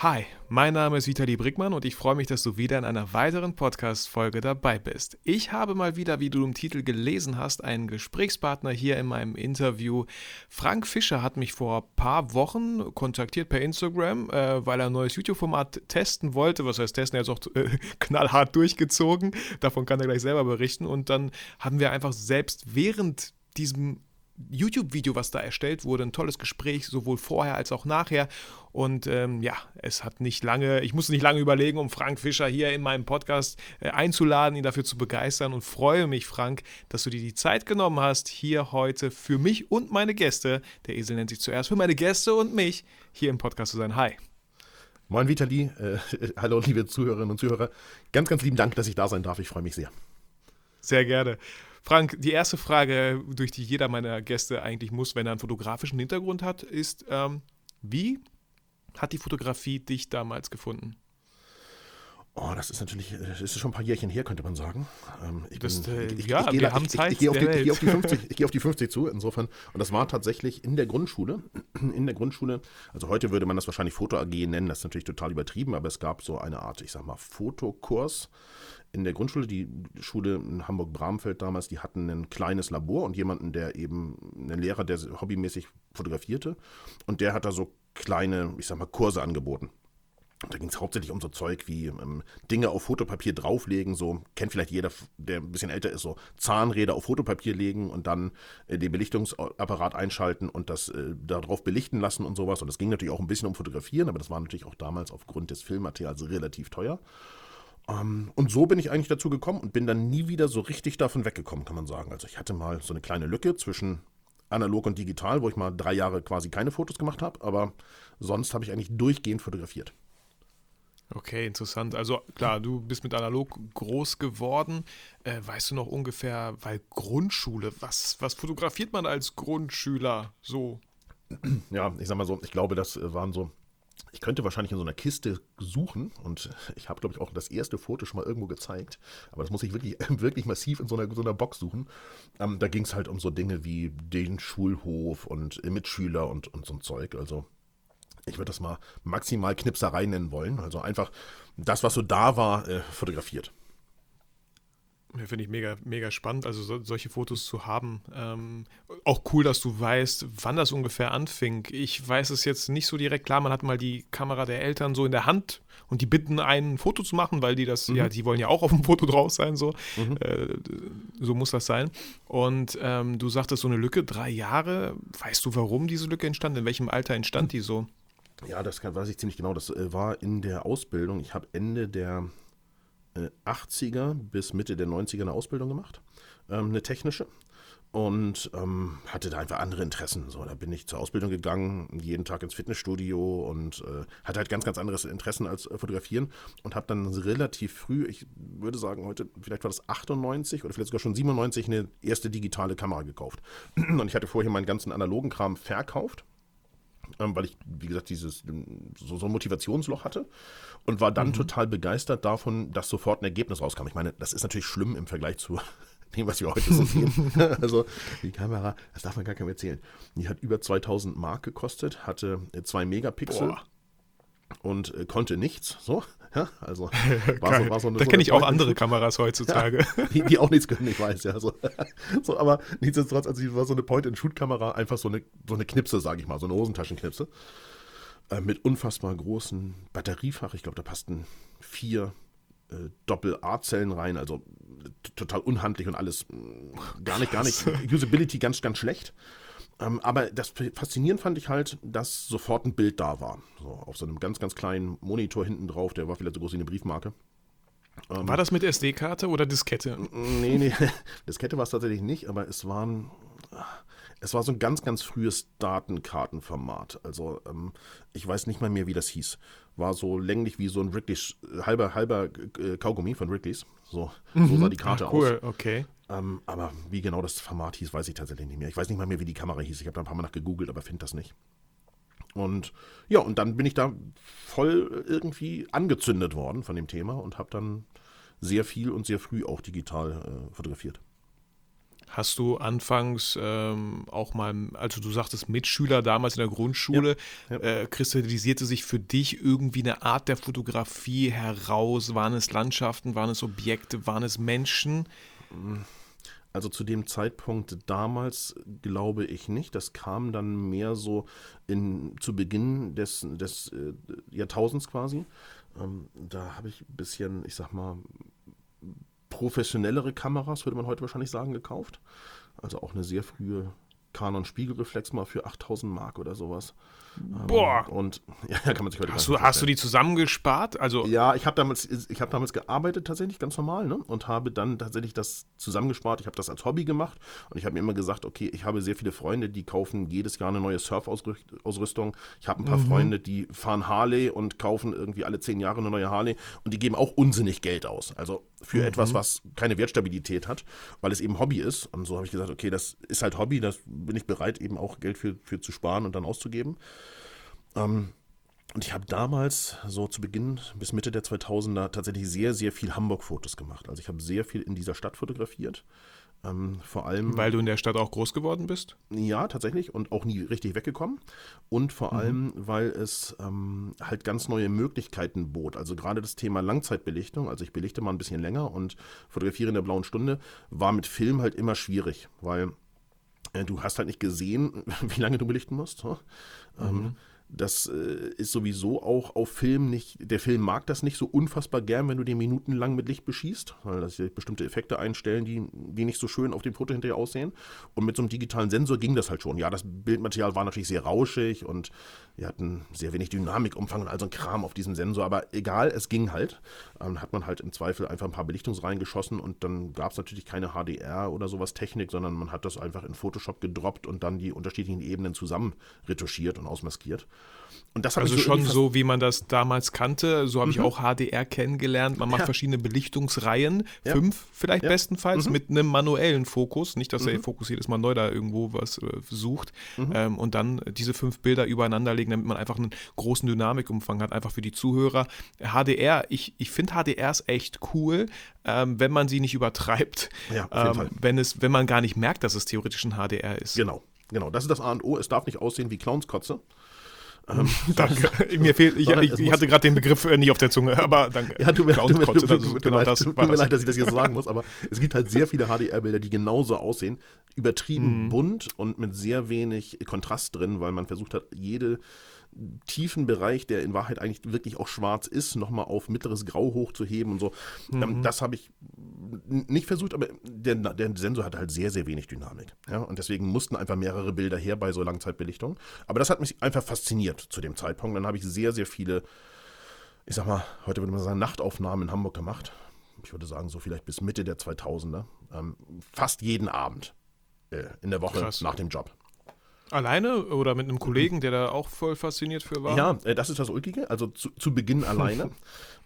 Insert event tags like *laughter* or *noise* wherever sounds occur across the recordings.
Hi, mein Name ist Vitali Brickmann und ich freue mich, dass du wieder in einer weiteren Podcast-Folge dabei bist. Ich habe mal wieder, wie du im Titel gelesen hast, einen Gesprächspartner hier in meinem Interview. Frank Fischer hat mich vor ein paar Wochen kontaktiert per Instagram, äh, weil er ein neues YouTube-Format testen wollte. Was heißt testen? Er ist auch äh, *laughs* knallhart durchgezogen. Davon kann er gleich selber berichten. Und dann haben wir einfach selbst während diesem YouTube-Video, was da erstellt wurde, ein tolles Gespräch, sowohl vorher als auch nachher. Und ähm, ja, es hat nicht lange, ich musste nicht lange überlegen, um Frank Fischer hier in meinem Podcast äh, einzuladen, ihn dafür zu begeistern und freue mich, Frank, dass du dir die Zeit genommen hast, hier heute für mich und meine Gäste, der Esel nennt sich zuerst, für meine Gäste und mich hier im Podcast zu sein. Hi. Moin Vitali, äh, *laughs* hallo liebe Zuhörerinnen und Zuhörer. Ganz, ganz lieben Dank, dass ich da sein darf. Ich freue mich sehr. Sehr gerne. Frank, die erste Frage, durch die jeder meiner Gäste eigentlich muss, wenn er einen fotografischen Hintergrund hat, ist, ähm, wie hat die Fotografie dich damals gefunden? Oh, das ist natürlich, das ist schon ein paar Jährchen her, könnte man sagen. Ähm, ich das, bin, äh, ich, ich, ja, ich, wir da, haben Zeit. Ich, gehe auf, geh auf, die 50, *laughs* ich gehe auf die 50 zu, insofern. Und das war tatsächlich in der Grundschule. *clears throat* In der Grundschule, also heute würde man das wahrscheinlich Foto AG nennen, das ist natürlich total übertrieben, aber es gab so eine Art, ich sag mal, Fotokurs in der Grundschule, die Schule in Hamburg-Bramfeld damals, die hatten ein kleines Labor und jemanden, der eben, einen Lehrer, der hobbymäßig fotografierte. Und der hat da so kleine, ich sag mal, Kurse angeboten. Da ging es hauptsächlich um so Zeug wie ähm, Dinge auf Fotopapier drauflegen, so kennt vielleicht jeder, der ein bisschen älter ist, so Zahnräder auf Fotopapier legen und dann äh, den Belichtungsapparat einschalten und das äh, darauf belichten lassen und sowas. Und das ging natürlich auch ein bisschen um Fotografieren, aber das war natürlich auch damals aufgrund des Filmmaterials relativ teuer. Ähm, und so bin ich eigentlich dazu gekommen und bin dann nie wieder so richtig davon weggekommen, kann man sagen. Also ich hatte mal so eine kleine Lücke zwischen analog und digital, wo ich mal drei Jahre quasi keine Fotos gemacht habe, aber sonst habe ich eigentlich durchgehend fotografiert. Okay, interessant. Also klar, du bist mit analog groß geworden. Äh, weißt du noch ungefähr, weil Grundschule, was, was fotografiert man als Grundschüler so? Ja, ich sag mal so, ich glaube, das äh, waren so ich könnte wahrscheinlich in so einer Kiste suchen und ich habe, glaube ich, auch das erste Foto schon mal irgendwo gezeigt, aber das muss ich wirklich, *laughs* wirklich massiv in so einer, so einer Box suchen. Ähm, da ging es halt um so Dinge wie den Schulhof und Mitschüler und, und so ein Zeug. Also ich würde das mal maximal Knipserei nennen wollen. Also einfach das, was so da war, äh, fotografiert. Finde ich mega, mega spannend, also so, solche Fotos zu haben. Ähm, auch cool, dass du weißt, wann das ungefähr anfing. Ich weiß es jetzt nicht so direkt. Klar, man hat mal die Kamera der Eltern so in der Hand und die bitten ein Foto zu machen, weil die das, mhm. ja, die wollen ja auch auf dem Foto drauf sein, so. Mhm. Äh, so muss das sein. Und ähm, du sagtest so eine Lücke, drei Jahre. Weißt du, warum diese Lücke entstand? In welchem Alter entstand die so? Ja, das kann, weiß ich ziemlich genau. Das äh, war in der Ausbildung. Ich habe Ende der 80er bis Mitte der 90er eine Ausbildung gemacht, ähm, eine technische. Und ähm, hatte da einfach andere Interessen. So, da bin ich zur Ausbildung gegangen, jeden Tag ins Fitnessstudio und äh, hatte halt ganz, ganz anderes Interessen als äh, Fotografieren und habe dann relativ früh, ich würde sagen heute, vielleicht war das 98 oder vielleicht sogar schon 97, eine erste digitale Kamera gekauft. *clears throat* Und ich hatte vorher meinen ganzen analogen Kram verkauft weil ich, wie gesagt, dieses so, so, ein Motivationsloch hatte und war dann mhm. total begeistert davon, dass sofort ein Ergebnis rauskam. Ich meine, das ist natürlich schlimm im Vergleich zu *laughs* dem, was wir heute so sehen. *laughs* also die Kamera, das darf man gar keinem erzählen. Die hat über 2000 Mark gekostet, hatte zwei Megapixel. Boah und äh, konnte nichts. So, ja, also *laughs* war so, war so eine, Da so kenne ich auch andere Kameras heutzutage. *laughs* Ja, die, die, auch nichts können, ich weiß, ja. So, *laughs* so aber nichtsdestotrotz, also die war so eine Point-and-Shoot-Kamera, einfach so eine, so eine Knipse, sage ich mal, so eine Hosentaschenknipse. Äh, mit unfassbar großen Batteriefach. Ich glaube, da passten vier äh, Doppel-A-Zellen rein, also total unhandlich und alles gar nicht, gar nicht. Usability ganz, ganz schlecht. Ähm, aber das Faszinierend fand ich halt, dass sofort ein Bild da war. So auf so einem ganz, ganz kleinen Monitor hinten drauf, der war vielleicht so groß wie eine Briefmarke. Ähm, war das mit SD-Karte oder Diskette? Nee, nee, *laughs* Diskette war es tatsächlich nicht, aber es waren. Es war so ein ganz, ganz frühes Datenkartenformat. Also ähm, ich weiß nicht mal mehr, wie das hieß. War so länglich wie so ein Wrigley's, halber, halber äh, Kaugummi von Wrigley's. So, so sah die Karte Ach, cool, aus. Cool, okay. Ähm, aber wie genau das Format hieß, weiß ich tatsächlich nicht mehr. Ich weiß nicht mal mehr, wie die Kamera hieß. Ich habe da ein paar Mal nach gegoogelt, aber finde das nicht. Und ja, und dann bin ich da voll irgendwie angezündet worden von dem Thema und habe dann sehr viel und sehr früh auch digital äh, fotografiert. Hast du anfangs ähm, auch mal, also du sagtest Mitschüler damals in der Grundschule, ja, ja. Äh, kristallisierte sich für dich irgendwie eine Art der Fotografie heraus? Waren es Landschaften, waren es Objekte, waren es Menschen? Also zu dem Zeitpunkt damals glaube ich nicht. Das kam dann mehr so in, zu Beginn des, des äh, Jahrtausends quasi. Ähm, da habe ich ein bisschen, ich sag mal, professionellere Kameras, würde man heute wahrscheinlich sagen, gekauft. Also auch eine sehr frühe Canon Spiegelreflex mal für 8000 Mark oder sowas. Boah. Ähm, und *laughs* ja, kann man sich heute hast, du, hast du die zusammengespart? Also ja, ich habe damals, ich hab damals gearbeitet tatsächlich ganz normal ne? und habe dann tatsächlich das zusammengespart. Ich habe das als Hobby gemacht und ich habe mir immer gesagt, okay, ich habe sehr viele Freunde, die kaufen jedes Jahr eine neue Surfausrüstung. Ich habe ein paar mhm. Freunde, die fahren Harley und kaufen irgendwie alle zehn Jahre eine neue Harley und die geben auch unsinnig Geld aus. Also für mhm. etwas, was keine Wertstabilität hat, weil es eben Hobby ist. Und so habe ich gesagt, okay, das ist halt Hobby, das bin ich bereit, eben auch Geld für, für zu sparen und dann auszugeben. Ähm, und ich habe damals, so zu Beginn bis Mitte der 2000er, tatsächlich sehr, sehr viel Hamburg-Fotos gemacht. Also ich habe sehr viel in dieser Stadt fotografiert. Ähm, vor allem. Weil du in der Stadt auch groß geworden bist? Ja, tatsächlich und auch nie richtig weggekommen. Und vor mhm. allem, weil es ähm, halt ganz neue Möglichkeiten bot. Also gerade das Thema Langzeitbelichtung, also ich belichte mal ein bisschen länger und fotografiere in der blauen Stunde, war mit Film halt immer schwierig, weil äh, du hast halt nicht gesehen, *laughs* wie lange du belichten musst. So. Ähm, mhm. Ähm, das äh, ist sowieso auch auf Film nicht, der Film mag das nicht so unfassbar gern, wenn du den minutenlang mit Licht beschießt, weil das bestimmte Effekte einstellen, die, die nicht so schön auf dem Foto hinterher aussehen. Und mit so einem digitalen Sensor ging das halt schon. Ja, das Bildmaterial war natürlich sehr rauschig und wir hatten sehr wenig Dynamikumfang und all so ein Kram auf diesem Sensor, aber egal, es ging halt. Ähm, hat man halt im Zweifel einfach ein paar Belichtungsreihen geschossen und dann gab es natürlich keine HDR oder sowas Technik, sondern man hat das einfach in Photoshop gedroppt und dann die unterschiedlichen Ebenen zusammen retuschiert und ausmaskiert. Und das also so schon so, wie man das damals kannte. So habe mhm. ich auch HDR kennengelernt. Man macht ja. verschiedene Belichtungsreihen, ja. fünf vielleicht ja. bestenfalls, mhm. mit einem manuellen Fokus. Nicht, dass mhm. der Fokus jedes Mal neu da irgendwo was äh, sucht. Mhm. Ähm, und dann diese fünf Bilder übereinander legen, damit man einfach einen großen Dynamikumfang hat, einfach für die Zuhörer. HDR, ich, ich finde HDRs echt cool, ähm, wenn man sie nicht übertreibt. Ja, auf jeden ähm, Fall. Wenn, es, wenn man gar nicht merkt, dass es theoretisch ein HDR ist. Genau. Genau, das ist das A und O. Es darf nicht aussehen wie Clownskotze. Ähm, *laughs* danke. Mir fehlt, ich, ich, ich hatte gerade den Begriff äh, nicht auf der Zunge, *laughs* aber danke. Ja, tut mir, tut mir, tut, tut, genau das tut mir leid, dass ich das jetzt sagen muss, aber es gibt halt sehr viele HDR-Bilder, die genauso aussehen. Übertrieben mhm. bunt und mit sehr wenig Kontrast drin, weil man versucht hat, jede tiefen Bereich, der in Wahrheit eigentlich wirklich auch schwarz ist, nochmal auf mittleres Grau hochzuheben und so. Mhm. Das habe ich nicht versucht, aber der, der, Sensor hat halt sehr, sehr wenig Dynamik. Ja? Und deswegen mussten einfach mehrere Bilder her bei so Langzeitbelichtung. Aber das hat mich einfach fasziniert zu dem Zeitpunkt. Dann habe ich sehr, sehr viele, ich sag mal, heute würde man sagen, Nachtaufnahmen in Hamburg gemacht. Ich würde sagen, so vielleicht bis Mitte der 2000er. Ähm, fast jeden Abend äh, in der Woche Krass. nach dem Job. Alleine oder mit einem Kollegen, der da auch voll fasziniert für war? Ja, äh, das ist das Ulkige. Also zu, zu Beginn *laughs* alleine.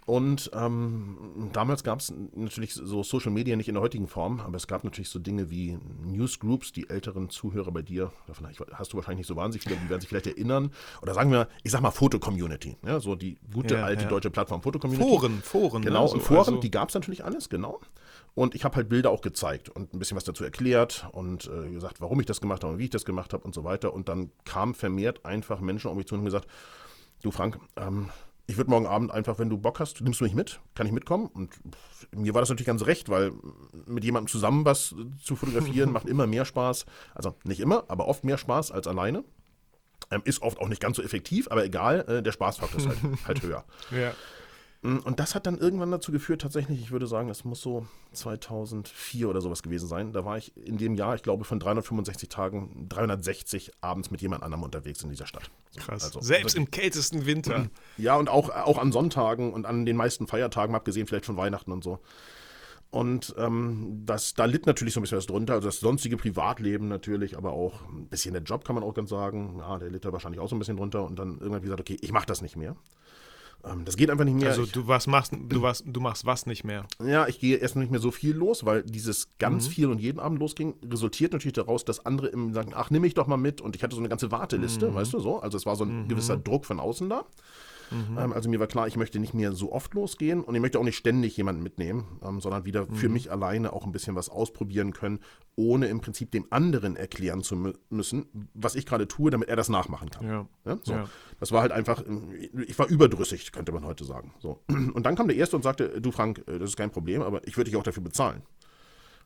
Und ähm, damals gab es natürlich so Social Media nicht in der heutigen Form, aber es gab natürlich so Dinge wie Newsgroups, die älteren Zuhörer bei dir, davon hast du wahrscheinlich nicht so wahnsinnig viele, die werden sich vielleicht erinnern. Oder sagen wir, ich sag mal Foto-Community, ja, so die gute ja, alte ja. deutsche Plattform Foto-Community. Foren, Foren. Genau, ne? und Foren, also. die gab es natürlich alles, genau. Und ich habe halt Bilder auch gezeigt und ein bisschen was dazu erklärt und äh, gesagt, warum ich das gemacht habe und wie ich das gemacht habe und so weiter. Und dann kamen vermehrt einfach Menschen um mich zu und haben gesagt, du Frank, ähm, ich würde morgen Abend einfach, wenn du Bock hast, nimmst du mich mit, kann ich mitkommen? Und mir war das natürlich ganz recht, weil mit jemandem zusammen was zu fotografieren *laughs* macht immer mehr Spaß. Also nicht immer, aber oft mehr Spaß als alleine. Ähm, ist oft auch nicht ganz so effektiv, aber egal, äh, der Spaßfaktor ist halt, *laughs* halt höher. Ja. Mm, und das hat dann irgendwann dazu geführt, tatsächlich, ich würde sagen, es muss so 2004 oder sowas gewesen sein. Da war ich in dem Jahr, ich glaube, von 365 Tagen 360 abends mit jemand anderem unterwegs in dieser Stadt. Krass. Also, Selbst im kältesten Winter. *clears throat* Ja, und auch, auch an Sonntagen und an den meisten Feiertagen, abgesehen vielleicht von Weihnachten und so. Und ähm, das, da litt natürlich so ein bisschen was drunter. Also das sonstige Privatleben natürlich, aber auch ein bisschen der Job, kann man auch ganz sagen. Ja, der litt da wahrscheinlich auch so ein bisschen drunter. Und dann irgendwann gesagt, okay, ich mache das nicht mehr. Ähm, das geht einfach nicht mehr. Also du was machst, du was, du machst was nicht mehr. Ja, ich gehe erst nicht mehr so viel los, weil dieses ganz mhm. viel und jeden Abend losging, resultiert natürlich daraus, dass andere im sagen, ach, nimm mich doch mal mit. Und ich hatte so eine ganze Warteliste, mhm. weißt du so. Also es war so ein mhm. gewisser Druck von außen da. Mhm. Ähm, also mir war klar, ich möchte nicht mehr so oft losgehen und ich möchte auch nicht ständig jemanden mitnehmen, ähm, sondern wieder mhm. für mich alleine auch ein bisschen was ausprobieren können, ohne im Prinzip dem anderen erklären zu mü müssen, was ich gerade tue, damit er das nachmachen kann. Ja. Ja, so. ja. Das war halt einfach, ich war überdrüssig, könnte man heute sagen. So. *clears throat* Und dann kam der Erste und sagte, du Frank, äh, das ist kein Problem, aber ich würde dich auch dafür bezahlen.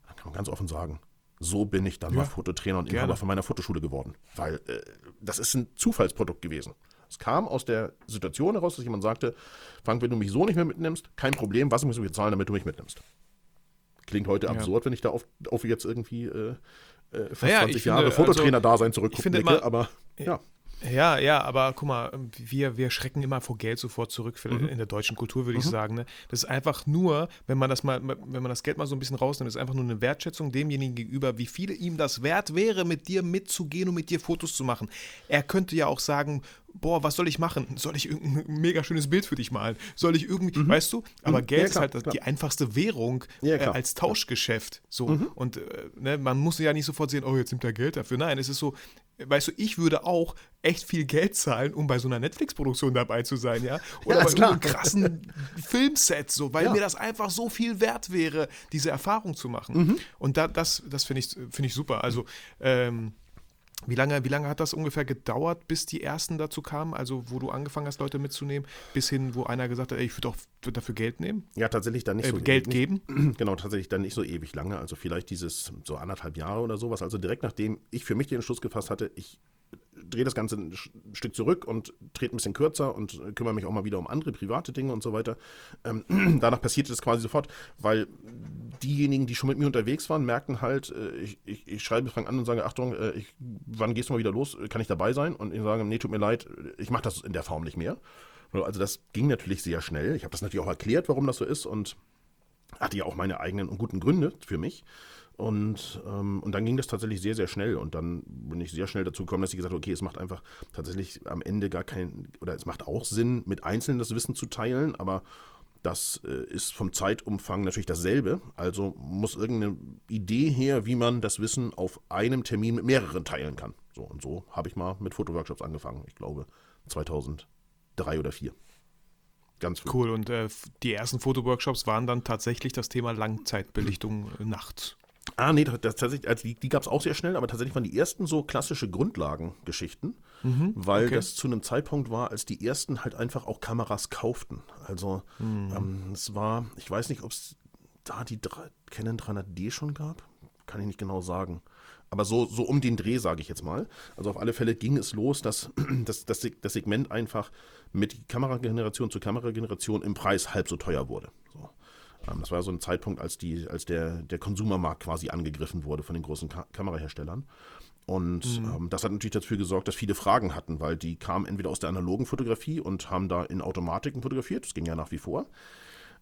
Dann kann man ganz offen sagen, so bin ich dann ja, mal Fototrainer und Inhaber von meiner Fotoschule geworden. Weil äh, das ist ein Zufallsprodukt gewesen. Es kam aus der Situation heraus, dass jemand sagte, Frank, wenn du mich so nicht mehr mitnimmst, kein Problem, was musst du mir zahlen, damit du mich mitnimmst. Klingt heute ja. absurd, wenn ich da auf, auf jetzt irgendwie äh, äh fast naja, 20 Jahre Fototrainer-Dasein also, zurückblicke, aber ja. Ja, ja, aber guck mal, wir, wir schrecken immer vor Geld sofort zurück mhm. in der deutschen Kultur, würde mhm. ich sagen. Ne? Das ist einfach nur, wenn man das mal, wenn man das Geld mal so ein bisschen rausnimmt, ist einfach nur eine Wertschätzung demjenigen gegenüber, wie viel ihm das wert wäre, mit dir mitzugehen und mit dir Fotos zu machen. Er könnte ja auch sagen, boah, was soll ich machen? Soll ich irgendein mega schönes Bild für dich malen? Soll ich irgendwie, mhm. weißt du? Aber mhm. Geld ja, klar, ist halt klar. die einfachste Währung ja, äh, als Tauschgeschäft. So. Mhm. Und äh, ne, man muss ja nicht sofort sehen, oh, jetzt nimmt er Geld dafür. Nein, es ist so, weißt du, ich würde auch echt viel Geld zahlen, um bei so einer Netflix-Produktion dabei zu sein, ja? Oder ja, bei so einem krassen *laughs* Filmset, so, weil ja. mir das einfach so viel wert wäre, diese Erfahrung zu machen. Mhm. Und da, das, das finde ich, find ich super. Also, ähm, wie lange, wie lange hat das ungefähr gedauert, bis die ersten dazu kamen? Also, wo du angefangen hast, Leute mitzunehmen, bis hin, wo einer gesagt hat, ey, ich würde auch dafür Geld nehmen? Ja, tatsächlich dann nicht äh, so Geld ewig, geben? *clears throat* genau, tatsächlich dann nicht so ewig lange. Also, vielleicht dieses so anderthalb Jahre oder sowas. Also, direkt nachdem ich für mich den Entschluss gefasst hatte, ich drehe das Ganze ein Stück zurück und trete ein bisschen kürzer und kümmere mich auch mal wieder um andere private Dinge und so weiter. Ähm, *clears throat* danach passierte das quasi sofort, weil diejenigen, die schon mit mir unterwegs waren, merkten halt, äh, ich, ich, ich, schreibe Frank an und sage, Achtung, äh, ich, wann gehst du mal wieder los? Kann ich dabei sein? Und ich sage, nee, tut mir leid, ich mache das in der Form nicht mehr. Also das ging natürlich sehr schnell. Ich habe das natürlich auch erklärt, warum das so ist und hatte ja auch meine eigenen und guten Gründe für mich. Und, ähm, und dann ging das tatsächlich sehr, sehr schnell. Und dann bin ich sehr schnell dazu gekommen, dass ich gesagt habe, okay, es macht einfach tatsächlich am Ende gar keinen, oder es macht auch Sinn, mit Einzelnen das Wissen zu teilen, aber das äh, ist vom Zeitumfang natürlich dasselbe. Also muss irgendeine Idee her, wie man das Wissen auf einem Termin mit mehreren teilen kann. So und so habe ich mal mit Fotoworkshops angefangen. Ich glaube 2003 oder 2004. Ganz cool. Und äh, die ersten Fotoworkshops waren dann tatsächlich das Thema Langzeitbelichtung nachts. Ah, nee, das, tatsächlich, also die, die gab es auch sehr schnell, aber tatsächlich waren die ersten so klassische Grundlagengeschichten, mhm, weil okay. das zu einem Zeitpunkt war, als die ersten halt einfach auch Kameras kauften. Also mhm. ähm, es war, ich weiß nicht, ob es da die Canon 300D schon gab, kann ich nicht genau sagen. Aber so, so um den Dreh, sage ich jetzt mal. Also auf alle Fälle ging es los, dass, *clears throat* dass, dass das Segment einfach mit Kamerageneration zu Kamerageneration im Preis halb so teuer wurde. So. Ähm, das war so ein Zeitpunkt, als, die, als der, der Konsumermarkt quasi angegriffen wurde von den großen Ka Kameraherstellern. Und mhm. ähm, das hat natürlich dafür gesorgt, dass viele Fragen hatten, weil die kamen entweder aus der analogen Fotografie und haben da in Automatiken fotografiert, das ging ja nach wie vor,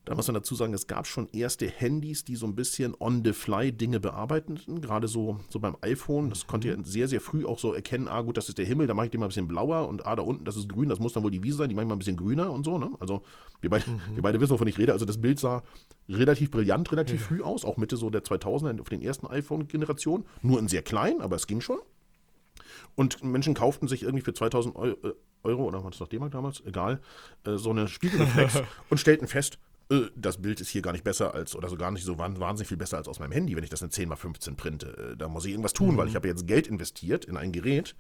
da muss man dazu sagen, es gab schon erste Handys, die so ein bisschen on the fly Dinge bearbeiteten, gerade so, so beim iPhone. Das konnte ihr sehr, sehr früh auch so erkennen, ah gut, das ist der Himmel, da mache ich den mal ein bisschen blauer und ah, da unten, das ist grün, das muss dann wohl die Wiese sein, die mache ich mal ein bisschen grüner und so. Ne? Also wir beide, mhm. wir beide wissen, wovon ich rede. Also das Bild sah relativ brillant, relativ ja. früh aus, auch Mitte so der 2000er auf den ersten iPhone-Generationen. Nur in sehr klein, aber es ging schon. Und Menschen kauften sich irgendwie für 2000 äh, Euro, oder war das doch D-Mark damals? Egal, äh, so eine Spiegelreflex *laughs* und stellten fest, das Bild ist hier gar nicht besser als, oder so gar nicht so wahnsinnig viel besser als aus meinem Handy, wenn ich das in 10 x 15 printe. Äh, da muss ich irgendwas tun, mhm. weil ich habe jetzt Geld investiert in ein Gerät.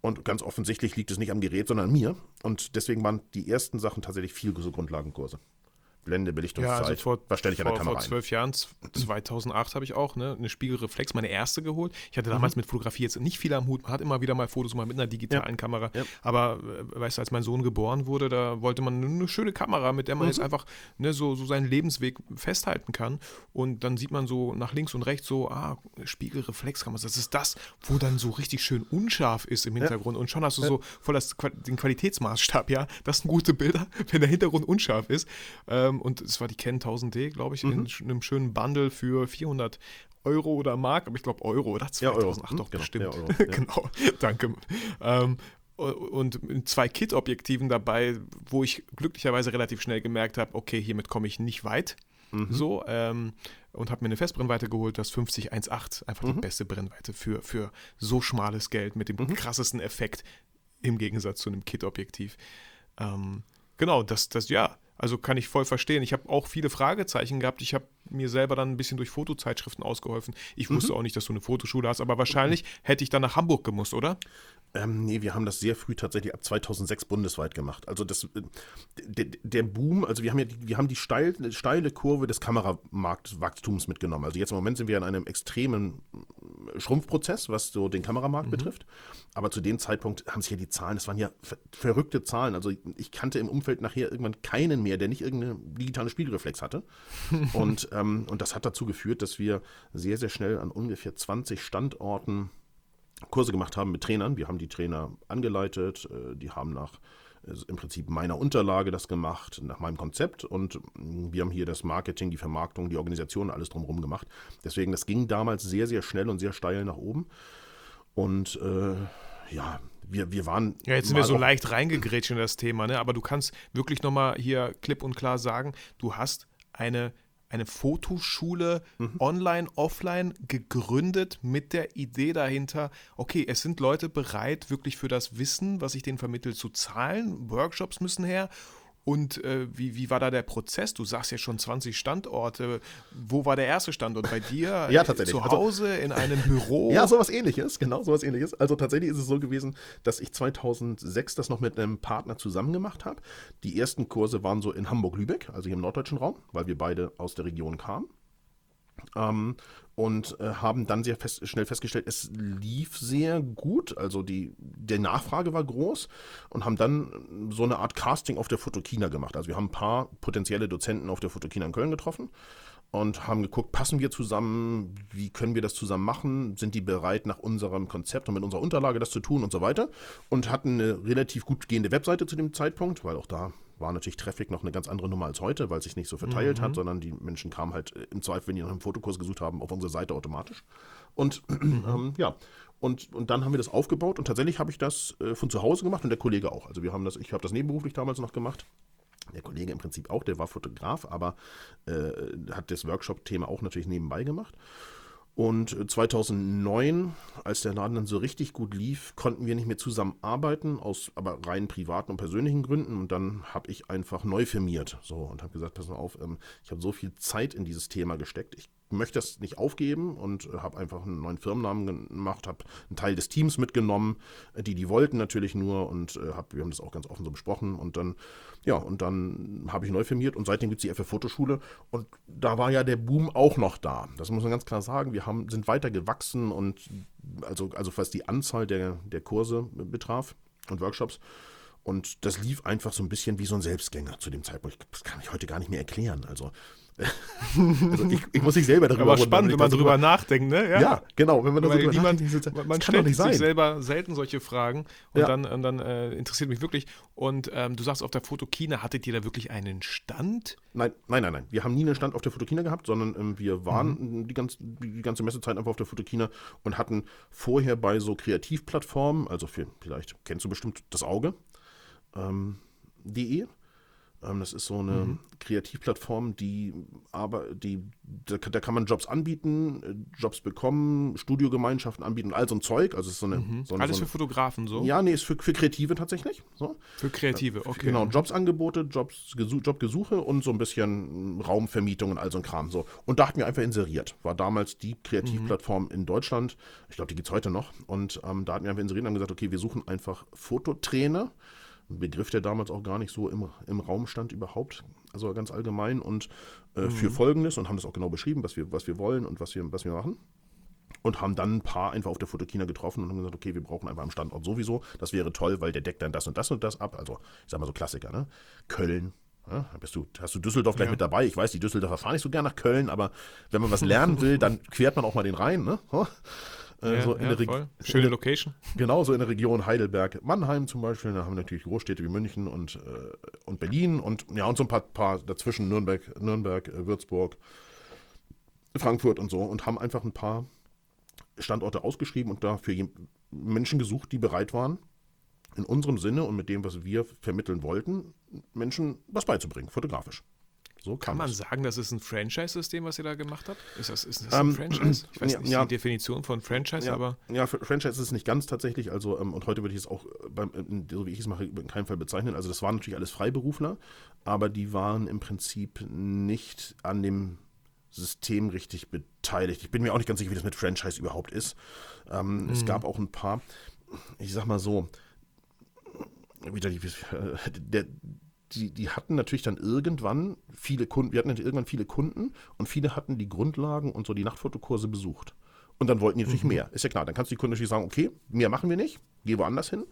Und ganz offensichtlich liegt es nicht am Gerät, sondern an mir. Und deswegen waren die ersten Sachen tatsächlich viel so Grundlagenkurse. Blende, Belichtungszeit. Ja, also vor, was stelle ich vor, an der Kamera Vor zwölf Jahren, 2008 *clears throat* habe ich auch ne, eine Spiegelreflex, meine erste geholt. Ich hatte damals mhm. mit Fotografie jetzt nicht viel am Hut, man hat immer wieder mal Fotos mal mit einer digitalen ja. Kamera. Ja. Aber äh, weißt du, als mein Sohn geboren wurde, da wollte man eine schöne Kamera, mit der man mhm. jetzt einfach ne, so, so seinen Lebensweg festhalten kann. Und dann sieht man so nach links und rechts so, ah, Spiegelreflexkamera, das ist das, wo dann so richtig schön unscharf ist im Hintergrund. Ja. Und schon hast du so voll das, den Qualitätsmaßstab, ja. Das sind gute Bilder, *laughs* wenn der Hintergrund unscharf ist. Ähm, ähm, und es war die Ken 1000D, glaube ich, mhm. in einem schönen Bundle für 400 Euro oder Mark, aber ich glaube Euro oder 2008 ja, doch genau, bestimmt. Ja, Euro, *laughs* ja. genau, danke. Ähm, und zwei Kit-Objektiven dabei, wo ich glücklicherweise relativ schnell gemerkt habe, okay, hiermit komme ich nicht weit. Mhm. So, ähm, und habe mir eine Festbrennweite geholt, das 5018, einfach mhm. die beste Brennweite für, für so schmales Geld mit dem mhm. krassesten Effekt im Gegensatz zu einem Kit-Objektiv. Ähm, Genau, das, das, ja. Also kann ich voll verstehen. Ich habe auch viele Fragezeichen gehabt. Ich habe mir selber dann ein bisschen durch Fotozeitschriften ausgeholfen. Ich wusste mhm. auch nicht, dass du eine Fotoschule hast, aber wahrscheinlich hätte ich dann nach Hamburg gemusst, oder? Ähm, nee, wir haben das sehr früh tatsächlich ab 2006 bundesweit gemacht. Also das, äh, der, der Boom, also wir haben ja die, wir haben die steil, steile Kurve des Kameramarktwachstums mitgenommen. Also jetzt im Moment sind wir in einem extremen äh, Schrumpfprozess, was so den Kameramarkt mhm. betrifft. Aber zu dem Zeitpunkt haben sich ja die Zahlen, das waren ja ver verrückte Zahlen. Also ich kannte im Umfeld nachher irgendwann keinen mehr, der nicht irgendeine digitale Spiegelreflex hatte. *laughs* und, ähm, und das hat dazu geführt, dass wir sehr, sehr schnell an ungefähr 20 Standorten Kurse gemacht haben mit Trainern. Wir haben die Trainer angeleitet, äh, die haben nach äh, im Prinzip meiner Unterlage das gemacht, nach meinem Konzept und mm, wir haben hier das Marketing, die Vermarktung, die Organisation, alles drumherum gemacht. Deswegen, das ging damals sehr, sehr schnell und sehr steil nach oben. Und äh, ja, wir, wir waren. Ja, jetzt sind wir so leicht reingegrätscht in das Thema, ne? aber du kannst wirklich nochmal hier klipp und klar sagen, du hast eine eine Fotoschule mhm. online, offline gegründet mit der Idee dahinter, okay, es sind Leute bereit, wirklich für das Wissen, was ich denen vermittle, zu zahlen. Workshops müssen her und äh, wie, wie war da der Prozess? Du sagst ja schon 20 Standorte. Wo war der erste Standort? Bei dir? *laughs* ja, tatsächlich. Zu also Hause, also, in einem Büro? *laughs* ja, sowas ähnliches, genau, sowas ähnliches. Also tatsächlich ist es so gewesen, dass ich 2006 das noch mit einem Partner zusammen gemacht habe. Die ersten Kurse waren so in Hamburg-Lübeck, also hier im norddeutschen Raum, weil wir beide aus der Region kamen. Ähm, und äh, haben dann sehr fest, schnell festgestellt, es lief sehr gut, also die, die Nachfrage war groß und haben dann so eine Art Casting auf der Fotokina gemacht. Also wir haben ein paar potenzielle Dozenten auf der Fotokina in Köln getroffen und haben geguckt, passen wir zusammen, wie können wir das zusammen machen, sind die bereit nach unserem Konzept und mit unserer Unterlage das zu tun und so weiter? Und hatten eine relativ gut gehende Webseite zu dem Zeitpunkt, weil auch da war natürlich Traffic noch eine ganz andere Nummer als heute, weil es sich nicht so verteilt mhm. hat, sondern die Menschen kamen halt äh, im Zweifel, wenn die nach einem Fotokurs gesucht haben, auf unsere Seite automatisch. Und *clears throat* ähm, ja, und, und dann haben wir das aufgebaut und tatsächlich habe ich das äh, von zu Hause gemacht und der Kollege auch. Also wir haben das, ich habe das nebenberuflich damals noch gemacht. Der Kollege im Prinzip auch, der war Fotograf, aber äh, hat das Workshop-Thema auch natürlich nebenbei gemacht. Und 2009, äh, als der Laden dann so richtig gut lief, konnten wir nicht mehr zusammenarbeiten, aus aber rein privaten und persönlichen Gründen. Und dann habe ich einfach neu firmiert so, und habe gesagt, pass mal auf, ähm, ich habe so viel Zeit in dieses Thema gesteckt. Ich möchte das nicht aufgeben und äh, habe einfach einen neuen Firmennamen gemacht, habe einen Teil des Teams mitgenommen, äh, die die wollten natürlich nur und äh, hab, wir haben das auch ganz offen so besprochen und dann ja und dann habe ich neu firmiert und seitdem gibt es die FF Fotoschule und da war ja der Boom auch noch da. Das muss man ganz klar sagen. Wir haben sind weiter gewachsen und also also was die Anzahl der der Kurse betraf und Workshops und das lief einfach so ein bisschen wie so ein Selbstgänger zu dem Zeitpunkt. Das kann ich heute gar nicht mehr erklären. Also also ich, ich, muss nicht selber darüber Aber spannend, wenn man darüber nachdenkt, ne? Ja, ja genau. Wenn man darüber niemand, nachdenkt, man stellt sich sein. selber selten solche Fragen und ja. dann, und dann äh, interessiert mich wirklich. Und ähm, du sagst, auf der Fotokina hattet ihr da wirklich einen Stand? Nein, nein, nein, nein. Wir haben nie einen Stand auf der Fotokina gehabt, sondern ähm, wir waren mhm. die, ganz, die ganze Messezeit einfach auf der Fotokina und hatten vorher bei so Kreativplattformen, also für, vielleicht kennst du bestimmt das Auge, ähm, de das ist so eine mhm. Kreativplattform, die aber die da, da, kann man Jobs anbieten, äh, Jobs bekommen, Studiogemeinschaften anbieten all so ein Zeug. Also ist so eine, mhm. so eine Alles so eine, für Fotografen so? Ja, nee, ist für, für Kreative tatsächlich. So. Für Kreative, okay. Genau, Jobsangebote, Jobs, Jobgesuche und so ein bisschen Raumvermietung und all so ein Kram. So. Und da hatten wir einfach inseriert. War damals die Kreativplattform mhm. in Deutschland. Ich glaube, die gibt es heute noch. Und ähm, da hatten wir einfach inseriert und haben gesagt, okay, wir suchen einfach Fototrainer ein Begriff, der damals auch gar nicht so im, im Raum stand überhaupt, also ganz allgemein und äh, mhm. für Folgendes und haben das auch genau beschrieben, was wir, was wir wollen und was wir, was wir machen. Und haben dann ein paar einfach auf der Fotokina getroffen und haben gesagt, okay, wir brauchen einfach am Standort sowieso. Das wäre toll, weil der deckt dann das und das und das ab. Also, ich sag mal so Klassiker, ne? Köln, ja, bist du, hast du Düsseldorf gleich ja. mit dabei? Ich weiß, die Düsseldorfer fahren nicht so gern nach Köln, aber wenn man was lernen will, dann quert man auch mal den Rhein. Ne? Äh, ja, so ja, Schöne Location. Genau, so in der Region Heidelberg, Mannheim zum Beispiel. Da haben wir natürlich Großstädte wie München und, äh, und Berlin und ja, und so ein paar, paar dazwischen Nürnberg, Nürnberg, äh, Würzburg, Frankfurt und so und haben einfach ein paar Standorte ausgeschrieben und dafür Menschen gesucht, die bereit waren, in unserem Sinne und mit dem, was wir vermitteln wollten, Menschen was beizubringen, fotografisch. So Kann man es. sagen, das ist ein Franchise-System, was ihr da gemacht habt? Ist das, ist das Ähm, ein Franchise? Ich weiß ja, nicht ja. die Definition von Franchise, Ja, aber ja, Fr- Franchise ist es nicht ganz tatsächlich. Also, ähm, und heute würde ich es auch, äh, beim, in- so wie ich es mache, in keinem Fall bezeichnen. Also, das waren natürlich alles Freiberufler, aber die waren im Prinzip nicht an dem System richtig beteiligt. Ich bin mir auch nicht ganz sicher, wie das mit Franchise überhaupt ist. Ähm, Es gab auch ein paar, ich sag mal so, wieder die, äh, *laughs* der, die, die hatten natürlich dann irgendwann viele Kunden, wir hatten irgendwann viele Kunden und viele hatten die Grundlagen und so die Nachtfotokurse besucht. Und dann wollten die natürlich mehr. Ist ja klar, dann kannst du die Kunden natürlich sagen, okay, mehr machen wir nicht, geh woanders hin.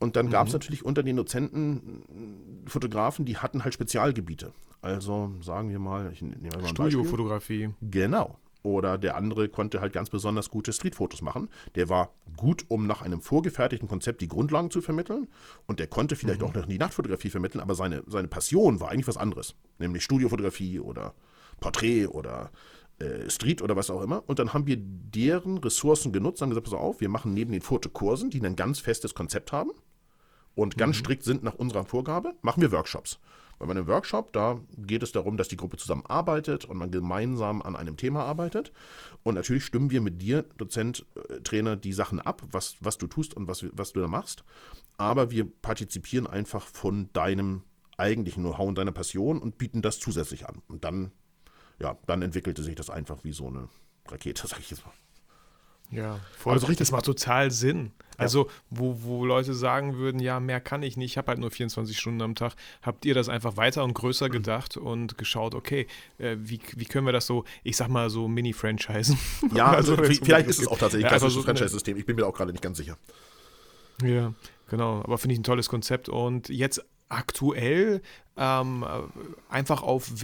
Und dann gab es natürlich unter den Dozenten Fotografen, die hatten halt Spezialgebiete. Also sagen wir mal, ich nehme mal. Studiofotografie. Genau. Oder der andere konnte halt ganz besonders gute Streetfotos machen. Der war gut, um nach einem vorgefertigten Konzept die Grundlagen zu vermitteln. Und der konnte vielleicht auch noch die Nachtfotografie vermitteln, aber seine, seine Passion war eigentlich was anderes. Nämlich Studiofotografie oder Porträt oder äh, Street oder was auch immer. Und dann haben wir deren Ressourcen genutzt, haben gesagt, pass auf, wir machen neben den Fotokursen, die ein ganz festes Konzept haben und ganz strikt sind nach unserer Vorgabe, machen wir Workshops. Bei meinem Workshop, da geht es darum, dass die Gruppe zusammen arbeitet und man gemeinsam an einem Thema arbeitet. Und natürlich stimmen wir mit dir, Dozent, äh, Trainer, die Sachen ab, was, was du tust und was, was du da machst. Aber wir partizipieren einfach von deinem eigentlichen Know-how und deiner Passion und bieten das zusätzlich an. Und dann, ja, dann entwickelte sich das einfach wie so eine Rakete, *laughs* sag ich jetzt mal. Ja, voll. Also richtig- das macht total Sinn. Also, wo, wo Leute sagen würden, ja, mehr kann ich nicht, ich habe halt nur 24 Stunden am Tag, habt ihr das einfach weiter und größer gedacht und geschaut, okay, äh, wie, wie können wir das so, ich sag mal so Mini-Franchisen? Ja, *laughs* also, um vielleicht ist es auch tatsächlich Ja, ein klassisches so eine- Franchise-System. Ich bin mir auch gerade nicht ganz sicher. Ja, genau. Aber finde ich ein tolles Konzept. Und jetzt aktuell ähm, einfach auf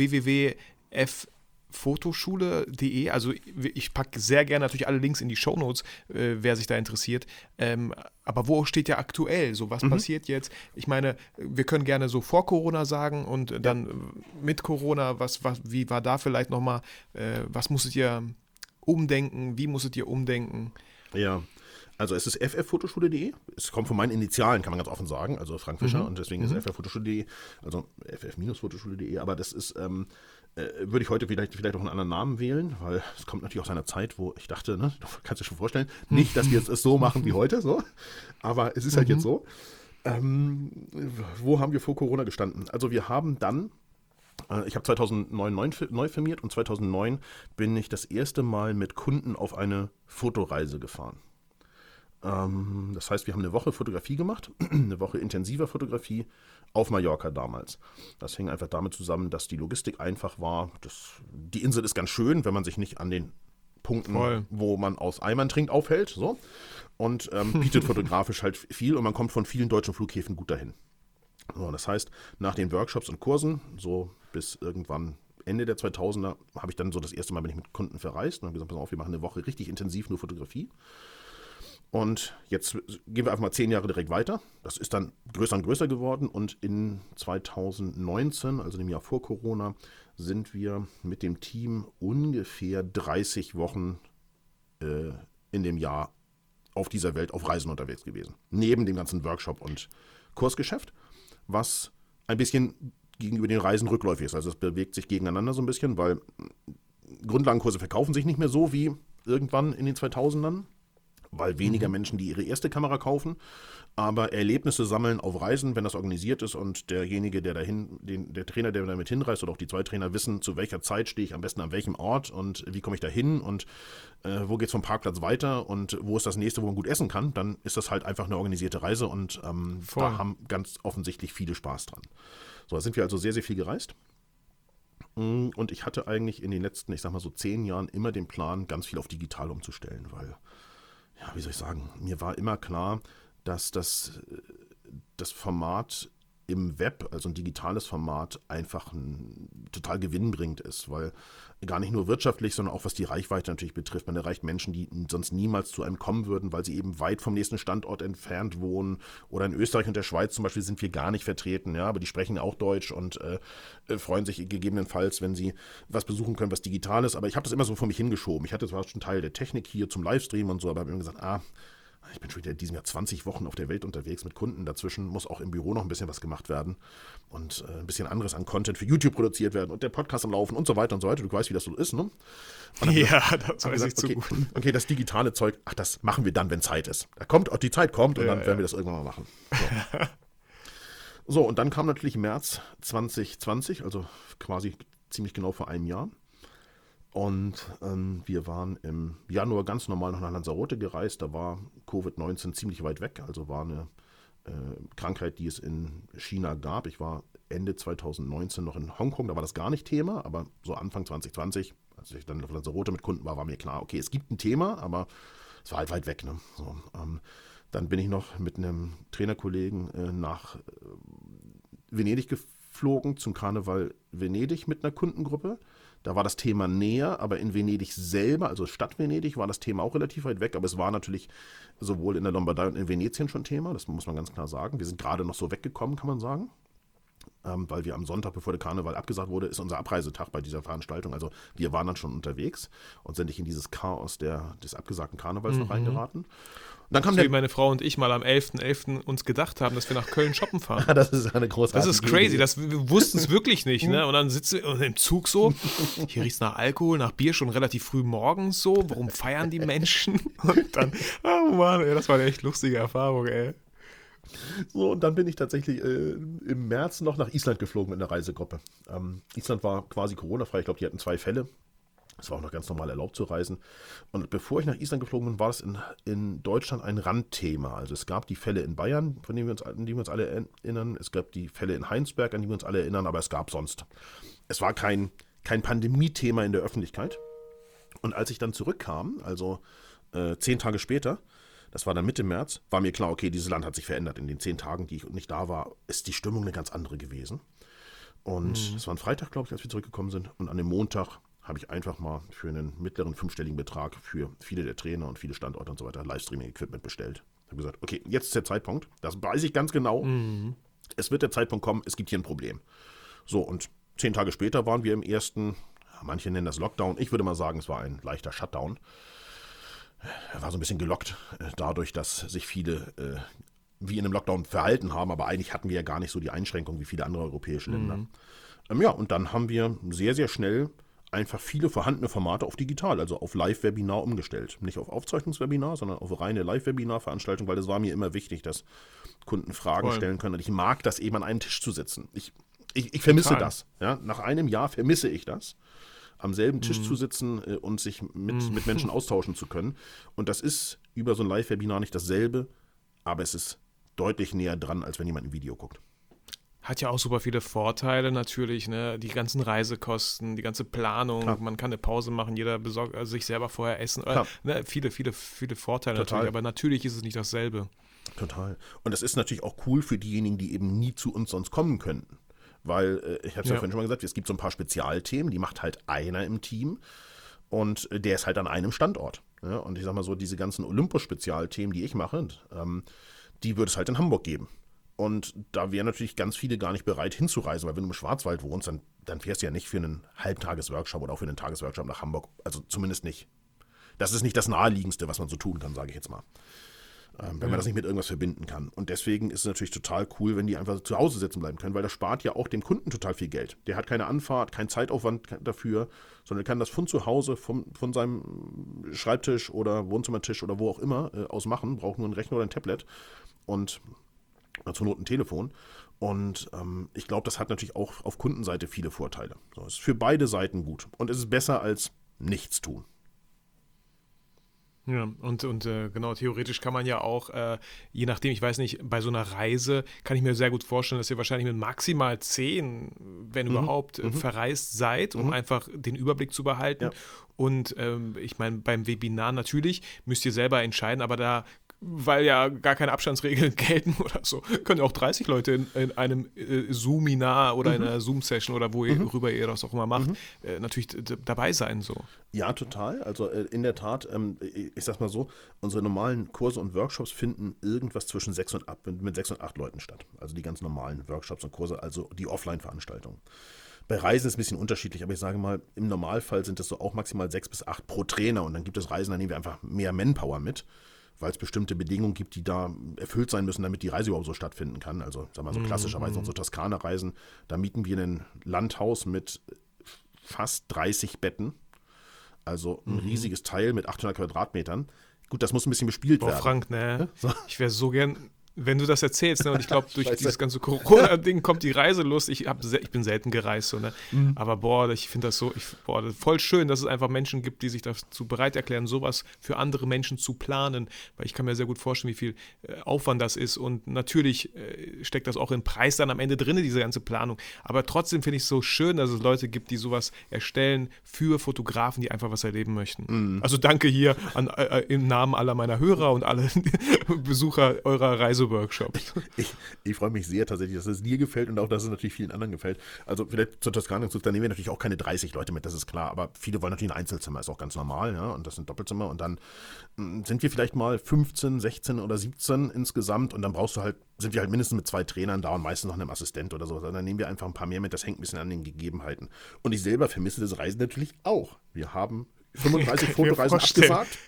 www.ffotoschule.de. Also ich packe sehr gerne natürlich alle Links in die Shownotes, äh, wer sich da interessiert. Ähm, aber wo steht ja aktuell? So, was passiert jetzt? Ich meine, wir können gerne so vor Corona sagen und dann äh, mit Corona, was, was, wie war da vielleicht nochmal, äh, was musstet ihr umdenken? Wie musstet ihr umdenken? Ja. Also es ist fffotoschule.de. Es kommt von meinen Initialen, kann man ganz offen sagen. Also Frank Fischer und deswegen ist fffotoschule.de, also ff-fotoschule.de. Aber das ist, ähm, äh, würde ich heute vielleicht, vielleicht auch einen anderen Namen wählen, weil es kommt natürlich aus einer Zeit, wo ich dachte, ne, du kannst dir schon vorstellen, nicht, dass wir es so machen wie heute, so. Aber es ist halt jetzt so. Ähm, wo haben wir vor Corona gestanden? Also wir haben dann äh, ich habe 2009 neu, neu firmiert und 2009 bin ich das erste Mal mit Kunden auf eine Fotoreise gefahren. Ähm, das heißt, wir haben eine Woche Fotografie gemacht, *clears throat* eine Woche intensiver Fotografie auf Mallorca damals. Das hing einfach damit zusammen, dass die Logistik einfach war. Das, die Insel ist ganz schön, wenn man sich nicht an den Punkten, Voll. wo man aus Eimern trinkt, aufhält. So. Und ähm, *laughs* bietet fotografisch halt viel und man kommt von vielen deutschen Flughäfen gut dahin. So, das heißt, nach den Workshops und Kursen, so bis irgendwann Ende der 2000er, habe ich dann so das erste Mal bin ich mit Kunden verreist und habe gesagt, pass auf, wir machen eine Woche richtig intensiv nur Fotografie. Und jetzt gehen wir einfach mal zehn Jahre direkt weiter. Das ist dann größer und größer geworden und in 2019, also dem Jahr vor Corona, sind wir mit dem Team ungefähr 30 Wochen äh, in dem Jahr auf dieser Welt auf Reisen unterwegs gewesen. Neben dem ganzen Workshop und Kursgeschäft, was ein bisschen gegenüber den Reisen rückläufig ist. Also es bewegt sich gegeneinander so ein bisschen, weil Grundlagenkurse verkaufen sich nicht mehr so wie irgendwann in den 2000ern, weil weniger Menschen, die ihre erste Kamera kaufen, aber Erlebnisse sammeln auf Reisen, wenn das organisiert ist und derjenige, der dahin, den, der Trainer, der damit hinreist oder auch die zwei Trainer wissen, zu welcher Zeit stehe ich am besten an welchem Ort und wie komme ich da hin und äh, wo geht es vom Parkplatz weiter und wo ist das nächste, wo man gut essen kann, dann ist das halt einfach eine organisierte Reise und ähm, da haben ganz offensichtlich viele Spaß dran. So, da sind wir also sehr, sehr viel gereist. Mm, Und ich hatte eigentlich in den letzten, ich sag mal so zehn Jahren immer den Plan, ganz viel auf digital umzustellen, weil, ja, wie soll ich sagen, mir war immer klar, dass das, äh, das Format im Web, also ein digitales Format, einfach ein, total gewinnbringend ist, weil gar nicht nur wirtschaftlich, sondern auch was die Reichweite natürlich betrifft. Man erreicht Menschen, die sonst niemals zu einem kommen würden, weil sie eben weit vom nächsten Standort entfernt wohnen. Oder in Österreich und der Schweiz zum Beispiel sind wir gar nicht vertreten, ja, aber die sprechen auch Deutsch und äh, äh, freuen sich gegebenenfalls, wenn sie was besuchen können, was digital ist. Aber ich habe das immer so vor mich hingeschoben. Ich hatte zwar schon Teil der Technik hier zum Livestream und so, aber habe immer gesagt, ah, ich bin schon wieder in diesem Jahr 20 Wochen auf der Welt unterwegs mit Kunden. Dazwischen muss auch im Büro noch ein bisschen was gemacht werden und äh, ein bisschen anderes an Content für YouTube produziert werden und der Podcast am Laufen und so weiter und so weiter. Du weißt, wie das so ist, ne? Ja, das weiß gesagt, ich zu okay, gut. *laughs* okay, das digitale Zeug, ach, das machen wir dann, wenn Zeit ist. Da kommt, die Zeit kommt und Ja, dann ja. werden wir das irgendwann mal machen. *laughs* So. so, und dann kam natürlich März 2020, also quasi ziemlich genau vor einem Jahr. Und ähm, wir waren im Januar ganz normal nach Lanzarote gereist. Da war Covid-19 ziemlich weit weg. Also war eine äh, Krankheit, die es in China gab. Ich war Ende 2019 noch in Hongkong, da war das gar nicht Thema. Aber so Anfang 2020, als ich dann auf Lanzarote mit Kunden war, war mir klar, okay, es gibt ein Thema, aber es war halt weit weg. Ne? So, ähm, dann bin ich noch mit einem Trainerkollegen äh, nach äh, Venedig geflogen zum Karneval Venedig mit einer Kundengruppe. Da war das Thema näher, aber in Venedig selber, also Stadt Venedig, war das Thema auch relativ weit weg. Aber es war natürlich sowohl in der Lombardei und in Venetien schon Thema, das muss man ganz klar sagen. Wir sind gerade noch so weggekommen, kann man sagen. Ähm, weil wir am Sonntag, bevor der Karneval abgesagt wurde, ist unser Abreisetag bei dieser Veranstaltung. Also wir waren dann schon unterwegs und sind nicht in dieses Chaos der, des abgesagten Karnevals noch reingeraten. Und dann kam So wie der. meine Frau und ich mal am 11.11. uns gedacht haben, dass wir nach Köln shoppen fahren. *laughs* Das ist eine großartige Das ist crazy, das, wir wussten es wirklich nicht, ne? *laughs* Und dann sitzen wir im Zug so, hier riecht es nach Alkohol, nach Bier schon relativ früh morgens so, warum feiern die Menschen? *laughs* Und dann, oh Mann, ey, das war eine echt lustige Erfahrung, ey. So, und dann bin ich tatsächlich äh, im März noch nach Island geflogen mit einer Reisegruppe. Ähm, Island war quasi Corona-frei. Ich glaube, die hatten zwei Fälle. Es war auch noch ganz normal erlaubt zu reisen. Und bevor ich nach Island geflogen bin, war das in, in Deutschland ein Randthema. Also es gab die Fälle in Bayern, von denen wir uns, an die wir uns alle erinnern. Es gab die Fälle in Heinsberg, an die wir uns alle erinnern, aber es gab sonst. Es war kein, kein Pandemie-Thema in der Öffentlichkeit. Und als ich dann zurückkam, also äh, zehn Tage später, das war dann Mitte März, war mir klar, okay, dieses Land hat sich verändert. In den zehn Tagen, die ich nicht da war, ist die Stimmung eine ganz andere gewesen. Und es war ein Freitag, glaube ich, als wir zurückgekommen sind. Und an dem Montag habe ich einfach mal für einen mittleren fünfstelligen Betrag für viele der Trainer und viele Standorte und so weiter Livestreaming-Equipment bestellt. Ich habe gesagt, okay, jetzt ist der Zeitpunkt. Das weiß ich ganz genau. Es wird der Zeitpunkt kommen, es gibt hier ein Problem. So, und zehn Tage später waren wir im ersten, manche nennen das Lockdown. Ich würde mal sagen, es war ein leichter Shutdown. Er war so ein bisschen gelockt äh, dadurch, dass sich viele äh, wie in einem Lockdown verhalten haben, aber eigentlich hatten wir ja gar nicht so die Einschränkungen wie viele andere europäische Länder. Ähm, ja, und dann haben wir sehr, sehr schnell einfach viele vorhandene Formate auf digital, also auf Live-Webinar umgestellt. Nicht auf Aufzeichnungswebinar, sondern auf reine Live-Webinar-Veranstaltung, weil es war mir immer wichtig, dass Kunden Fragen Voll. stellen können. Und ich mag das eben an einem Tisch zu sitzen. Ich, ich, ich vermisse Total. das. Ja? Nach einem Jahr vermisse ich das am selben Tisch zu sitzen äh, und sich mit, mit Menschen austauschen zu können. Und das ist über so ein Live-Webinar nicht dasselbe, aber es ist deutlich näher dran, als wenn jemand ein Video guckt. Hat ja auch super viele Vorteile natürlich, ne? Die ganzen Reisekosten, die ganze Planung, Klar. man kann eine Pause machen, jeder besorgt also sich selber vorher essen. Klar. ne? Viele, viele, viele Vorteile Total. natürlich, aber natürlich ist es nicht dasselbe. Total. Und das ist natürlich auch cool für diejenigen, die eben nie zu uns sonst kommen könnten. Weil, äh, ich habe es ja. Ja. vorhin schon mal gesagt, es gibt so ein paar Spezialthemen, die macht halt einer im Team und äh, der ist halt an einem Standort. Ja? Und ich sag mal so, diese ganzen Olympus-Spezialthemen, die ich mache, ähm, die würde es halt in Hamburg geben. Und da wären natürlich ganz viele gar nicht bereit hinzureisen, weil wenn du im Schwarzwald wohnst, dann, dann fährst du ja nicht für einen Halbtagesworkshop oder auch für einen Tagesworkshop nach Hamburg. Also zumindest nicht. Das ist nicht das Naheliegendste, was man so tun kann, sage ich jetzt mal. Ähm, wenn man das nicht mit irgendwas verbinden kann. Und deswegen ist es natürlich total cool, wenn die einfach zu Hause sitzen bleiben können, weil das spart ja auch dem Kunden total viel Geld. Der hat keine Anfahrt, keinen Zeitaufwand dafür, sondern kann das von zu Hause, vom, von seinem Schreibtisch oder Wohnzimmertisch oder wo auch immer äh, aus machen, braucht nur einen Rechner oder ein Tablet und zur Not ein Telefon. Und ähm, ich glaube, das hat natürlich auch auf Kundenseite viele Vorteile. So, es ist für beide Seiten gut. Und es ist besser als nichts tun. Ja, und, und äh, genau, theoretisch kann man ja auch, äh, je nachdem, ich weiß nicht, bei so einer Reise kann ich mir sehr gut vorstellen, dass ihr wahrscheinlich mit maximal zehn, wenn Mhm. überhaupt, äh, verreist seid, um einfach den Überblick zu behalten. Ja. Und ähm, ich meine, beim Webinar natürlich müsst ihr selber entscheiden, aber da, weil ja gar keine Abstandsregeln *laughs* gelten oder so, können ja auch 30 Leute in, in einem äh, Zoominar oder Mhm. in einer Zoom-Session oder worüber ihr das auch immer macht, äh, natürlich dabei sein so. Ja, total. Also äh, in der Tat, ähm, ich sag's mal so, unsere normalen Kurse und Workshops finden irgendwas zwischen sechs und acht, mit sechs und acht Leuten statt. Also die ganz normalen Workshops und Kurse, also die Offline-Veranstaltungen. Bei Reisen ist es ein bisschen unterschiedlich, aber ich sage mal, im Normalfall sind es so auch maximal sechs bis acht pro Trainer und dann gibt es Reisen, da nehmen wir einfach mehr Manpower mit. Weil es bestimmte Bedingungen gibt, die da erfüllt sein müssen, damit die Reise überhaupt so stattfinden kann. Also, sagen wir so Mhm, klassischerweise unsere Toskana-Reisen, da mieten wir ein Landhaus mit fast 30 Betten. Also Mhm. ein riesiges Teil mit 800 Quadratmetern. Gut, das muss ein bisschen bespielt Boah, werden. Frank, ne? *laughs* So. Ich wäre so gern, wenn du das erzählst, ne? Und ich glaube, *laughs* durch Scheiße. dieses ganze *laughs* Corona-Ding kommt die Reiselust. Ich, hab, ich bin selten gereist, so, ne? Mhm. Aber boah, ich finde das so, ich, boah, das voll schön, dass es einfach Menschen gibt, die sich dazu bereit erklären, sowas für andere Menschen zu planen. Weil ich kann mir sehr gut vorstellen, wie viel äh, Aufwand das ist. Und natürlich äh, steckt das auch in Preis dann am Ende drin, diese ganze Planung. Aber trotzdem finde ich es so schön, dass es Leute gibt, die sowas erstellen für Fotografen, die einfach was erleben möchten. Mhm. Also danke hier an, äh, im Namen aller meiner Hörer und alle *laughs* Besucher eurer Reiseworkshops. Ich, ich freue mich sehr tatsächlich, dass es dir gefällt und auch, dass es natürlich vielen anderen gefällt. Also vielleicht zur Toskana, da nehmen wir natürlich auch keine 30 Leute mit, das ist klar, aber viele wollen natürlich ein Einzelzimmer, ist auch ganz normal, ja, und das sind Doppelzimmer und dann mm, sind wir vielleicht mal 15, 16 oder 17 insgesamt und dann brauchst du halt, sind wir halt mindestens mit zwei Trainern da und meistens noch einem Assistent oder so. Dann nehmen wir einfach ein paar mehr mit, das hängt ein bisschen an den Gegebenheiten. Und ich selber vermisse das Reisen natürlich auch. Wir haben 35 *laughs* Kann ich mir Fotoreisen abgesagt.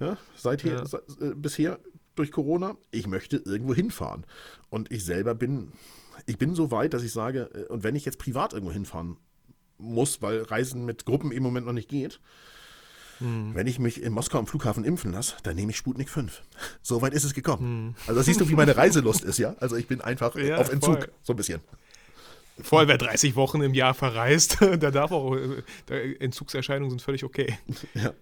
Ja, seither, Ja. se- äh, bisher durch Corona. Ich möchte irgendwo hinfahren. Und ich selber bin, ich bin so weit, dass ich sage, äh, und wenn ich jetzt privat irgendwo hinfahren muss, weil Reisen mit Gruppen im Moment noch nicht geht, Hm. wenn ich mich in Moskau am Flughafen impfen lasse, dann nehme ich Sputnik 5. *laughs* So weit ist es gekommen. Hm. Also siehst du, wie meine Reiselust ist, ja? Also ich bin einfach äh, Ja, auf Entzug, voll. so ein bisschen. Vor allem, wer 30 Wochen im Jahr verreist, *laughs* der darf auch, äh, Entzugserscheinungen sind völlig okay. Ja.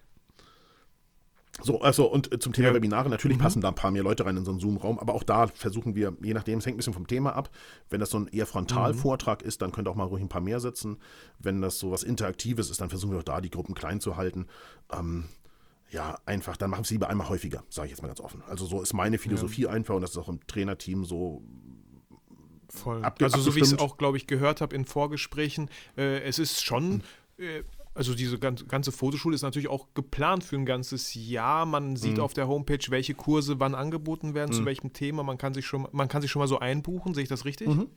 So, also und äh, zum Thema Ja. Webinare, natürlich Mhm. passen da ein paar mehr Leute rein in so einen Zoom-Raum, aber auch da versuchen wir, je nachdem, es hängt ein bisschen vom Thema ab. Wenn das so ein eher Frontalvortrag ist, dann könnt ihr auch mal ruhig ein paar mehr sitzen. Wenn das so was Interaktives ist, dann versuchen wir auch da die Gruppen klein zu halten. Ähm, ja, einfach, dann machen wir es lieber einmal häufiger, sage ich jetzt mal ganz offen. Also so ist meine Philosophie einfach und das ist auch im Trainerteam so Voll. Abge- also so wie ich es auch, glaube ich, gehört habe in Vorgesprächen, äh, es ist schon, äh, also diese ganze, Fotoschule ist natürlich auch geplant für ein ganzes Jahr. Man sieht Mhm. auf der Homepage, welche Kurse wann angeboten werden, zu welchem Thema. Man kann sich schon, man kann sich schon mal so einbuchen. Sehe ich das richtig? Mhm.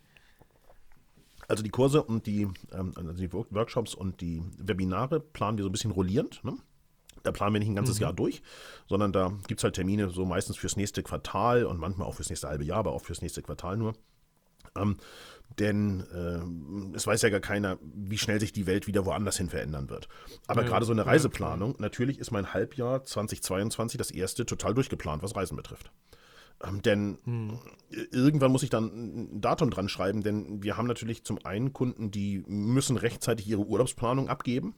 Also die Kurse und die, ähm, also die Work- Workshops und die Webinare planen wir so ein bisschen rollierend. Ne? Da planen wir nicht ein ganzes Jahr durch, sondern da gibt es halt Termine so meistens fürs nächste Quartal und manchmal auch fürs nächste halbe Jahr, aber auch fürs nächste Quartal nur. Ähm, denn äh, es weiß ja gar keiner, wie schnell sich die Welt wieder woanders hin verändern wird. Aber Ja, gerade so eine ja, Reiseplanung, natürlich ist mein Halbjahr 2022 das erste total durchgeplant, was Reisen betrifft. Ähm, denn Hm. irgendwann muss ich dann ein Datum dran schreiben, denn wir haben natürlich zum einen Kunden, die müssen rechtzeitig ihre Urlaubsplanung abgeben.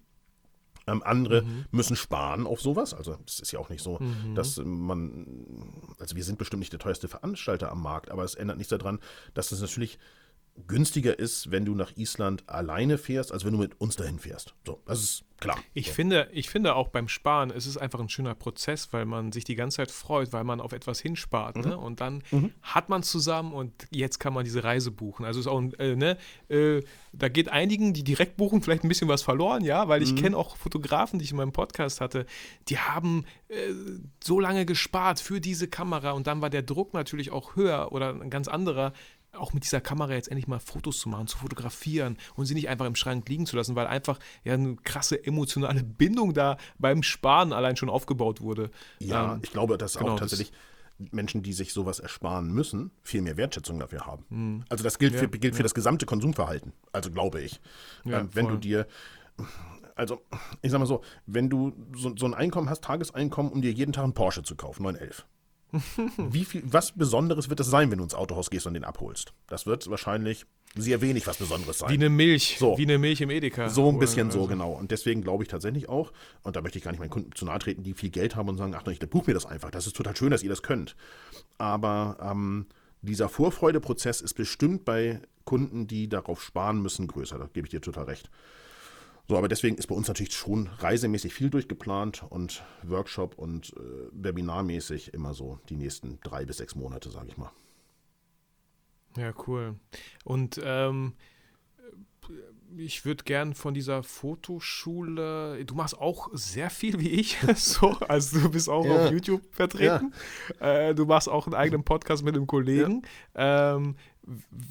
Ähm, andere Mhm. müssen sparen auf sowas. Also es ist ja auch nicht so, dass man, also wir sind bestimmt nicht der teuerste Veranstalter am Markt, aber es ändert nichts daran, dass es natürlich günstiger ist, wenn du nach Island alleine fährst, als wenn du mit uns dahin fährst. So, das ist klar. Ich, so. finde, ich finde auch beim Sparen, es ist einfach ein schöner Prozess, weil man sich die ganze Zeit freut, weil man auf etwas hinspart. Mhm. Ne? Und dann hat man zusammen und jetzt kann man diese Reise buchen. Also ist auch, ein, äh, ne, äh, da geht einigen, die direkt buchen, vielleicht ein bisschen was verloren, ja, weil Mhm. ich kenne auch Fotografen, die ich in meinem Podcast hatte, die haben äh, so lange gespart für diese Kamera und dann war der Druck natürlich auch höher oder ein ganz anderer auch mit dieser Kamera jetzt endlich mal Fotos zu machen, zu fotografieren und sie nicht einfach im Schrank liegen zu lassen, weil einfach ja eine krasse emotionale Bindung da beim Sparen allein schon aufgebaut wurde. Ja, Ähm, ich glaube, dass genau, auch das- tatsächlich Menschen, die sich sowas ersparen müssen, viel mehr Wertschätzung dafür haben. Also das gilt, für, Hm. Ja, gilt für ja. das gesamte Konsumverhalten. Also glaube ich. Ja, ähm, wenn voll. du dir, also ich sag mal so, wenn du so, so ein Einkommen hast, Tageseinkommen, um dir jeden Tag einen Porsche zu kaufen, 911. Wie viel, was Besonderes wird das sein, wenn du ins Autohaus gehst und den abholst? Das wird wahrscheinlich sehr wenig was Besonderes sein. Wie eine Milch, So. wie eine Milch im Edeka. So ein bisschen so, also- genau. Und deswegen glaube ich tatsächlich auch, und da möchte ich gar nicht meinen Kunden zu nahe treten, die viel Geld haben und sagen, ach, ich buch mir das einfach. Das ist total schön, dass ihr das könnt. Aber ähm, dieser Vorfreudeprozess ist bestimmt bei Kunden, die darauf sparen müssen, größer. Da gebe ich dir total recht. So, aber deswegen ist bei uns natürlich schon reisemäßig viel durchgeplant und Workshop und äh, Webinarmäßig immer so die nächsten drei bis sechs Monate, sage ich mal. Ja, cool. Und ähm, ich würde gern von dieser Fotoschule, du machst auch sehr viel wie ich, *laughs* so, also du bist auch Ja. auf YouTube vertreten, äh, du machst auch einen eigenen Podcast mit einem Kollegen. Ähm,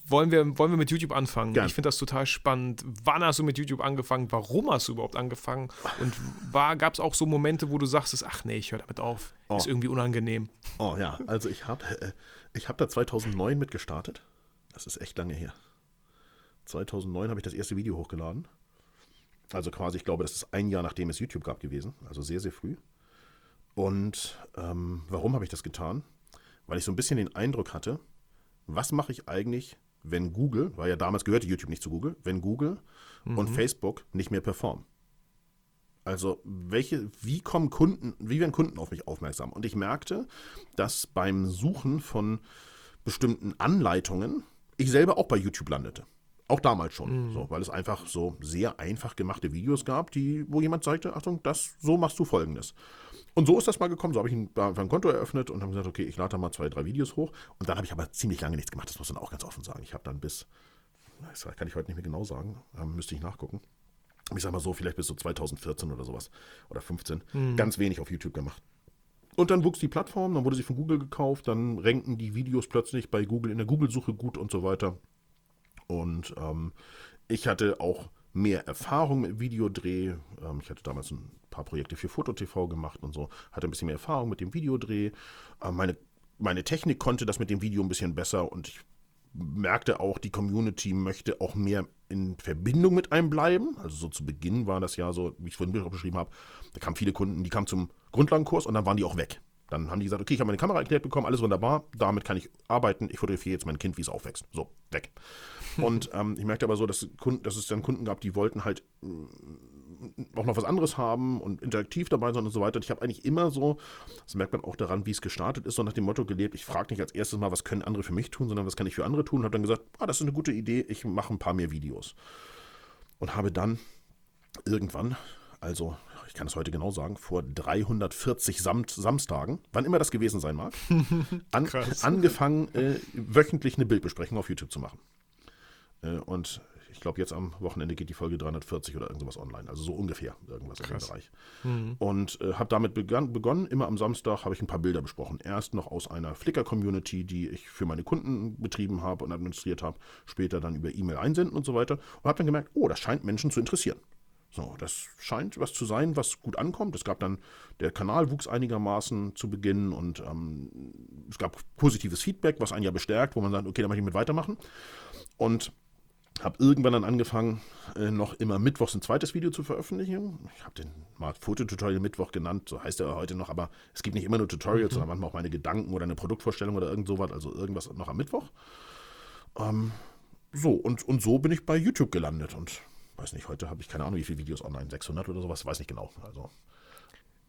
wollen wir, wollen wir mit YouTube anfangen? Gern. Ich finde das total spannend. Wann hast du mit YouTube angefangen? Warum hast du überhaupt angefangen? Und gab es auch so Momente, wo du sagst, ach nee, ich höre damit auf. Oh. Ist irgendwie unangenehm. Oh ja, also ich habe äh, ich hab da 2009 mit gestartet. Das ist echt lange her. 2009 habe ich das erste Video hochgeladen. Also quasi, ich glaube, das ist ein Jahr nachdem es YouTube gab gewesen. Also sehr, sehr früh. Und ähm, warum habe ich das getan? Weil ich so ein bisschen den Eindruck hatte, was mache ich eigentlich, wenn Google, weil ja damals gehörte YouTube nicht zu Google, wenn Google und Facebook nicht mehr performen? Also, welche, wie kommen Kunden, wie werden Kunden auf mich aufmerksam? Und ich merkte, dass beim Suchen von bestimmten Anleitungen ich selber auch bei YouTube landete. Auch damals schon, so, weil es einfach so sehr einfach gemachte Videos gab, die, wo jemand zeigte, Achtung, das, so machst du folgendes. Und so ist das mal gekommen. So habe ich ein, ein Konto eröffnet und habe gesagt, okay, ich lade da mal zwei, drei Videos hoch. Und dann habe ich aber ziemlich lange nichts gemacht. Das muss man auch ganz offen sagen. Ich habe dann bis, das kann ich heute nicht mehr genau sagen, ähm, müsste ich nachgucken. Ich sag mal so, vielleicht bis so 2014 oder sowas oder 15. Ganz wenig auf YouTube gemacht. Und dann wuchs die Plattform, dann wurde sie von Google gekauft, dann rankten die Videos plötzlich bei Google in der Google-Suche gut und so weiter. Und ähm, ich hatte auch mehr Erfahrung mit Videodreh. Ähm, ich hatte damals ein paar Projekte für FotoTV gemacht und so. Hatte ein bisschen mehr Erfahrung mit dem Videodreh. Ähm, meine, meine Technik konnte das mit dem Video ein bisschen besser und ich merkte auch, die Community möchte auch mehr in Verbindung mit einem bleiben. Also so zu Beginn war das ja so, wie ich vorhin auch beschrieben habe, da kamen viele Kunden, die kamen zum Grundlagenkurs und dann waren die auch weg. Dann haben die gesagt, okay, ich habe meine Kamera erklärt bekommen, alles wunderbar, damit kann ich arbeiten, ich fotografiere jetzt mein Kind, wie es aufwächst. So, weg. *laughs* Und ähm, ich merkte aber so, dass, Kunden, dass es dann Kunden gab, die wollten halt auch noch was anderes haben und interaktiv dabei sein und so weiter. Und ich habe eigentlich immer so, das merkt man auch daran, wie es gestartet ist, so nach dem Motto gelebt, ich frage nicht als erstes mal, was können andere für mich tun, sondern was kann ich für andere tun. Und habe dann gesagt, ah, das ist eine gute Idee, ich mache ein paar mehr Videos. Und habe dann irgendwann, also ich kann es heute genau sagen, vor 340 Samt Samstagen, wann immer das gewesen sein mag, *laughs* an, angefangen, äh, wöchentlich eine Bildbesprechung auf YouTube zu machen. Äh, und ich glaube, jetzt am Wochenende geht die Folge 340 oder irgendwas online. Also so ungefähr irgendwas in dem Bereich. Und äh, habe damit begann, begonnen. Immer am Samstag habe ich ein paar Bilder besprochen. Erst noch aus einer Flickr-Community, die ich für meine Kunden betrieben habe und administriert habe. Später dann über E-Mail einsenden und so weiter. Und habe dann gemerkt, oh, das scheint Menschen zu interessieren. So, das scheint was zu sein, was gut ankommt. Es gab dann, der Kanal wuchs einigermaßen zu Beginn und ähm, es gab positives Feedback, was einen ja bestärkt, wo man sagt, okay, da möchte ich mit weitermachen. Und habe irgendwann dann angefangen, äh, noch immer mittwochs ein zweites Video zu veröffentlichen. Ich habe den mal Fototutorial Mittwoch genannt, so heißt er heute noch, aber es gibt nicht immer nur Tutorials, sondern manchmal auch meine Gedanken oder eine Produktvorstellung oder irgend sowas, also irgendwas noch am Mittwoch. Ähm, so, und, und so bin ich bei YouTube gelandet und weiß nicht, heute habe ich keine Ahnung, wie viele Videos online, 600 oder sowas, weiß nicht genau. Also,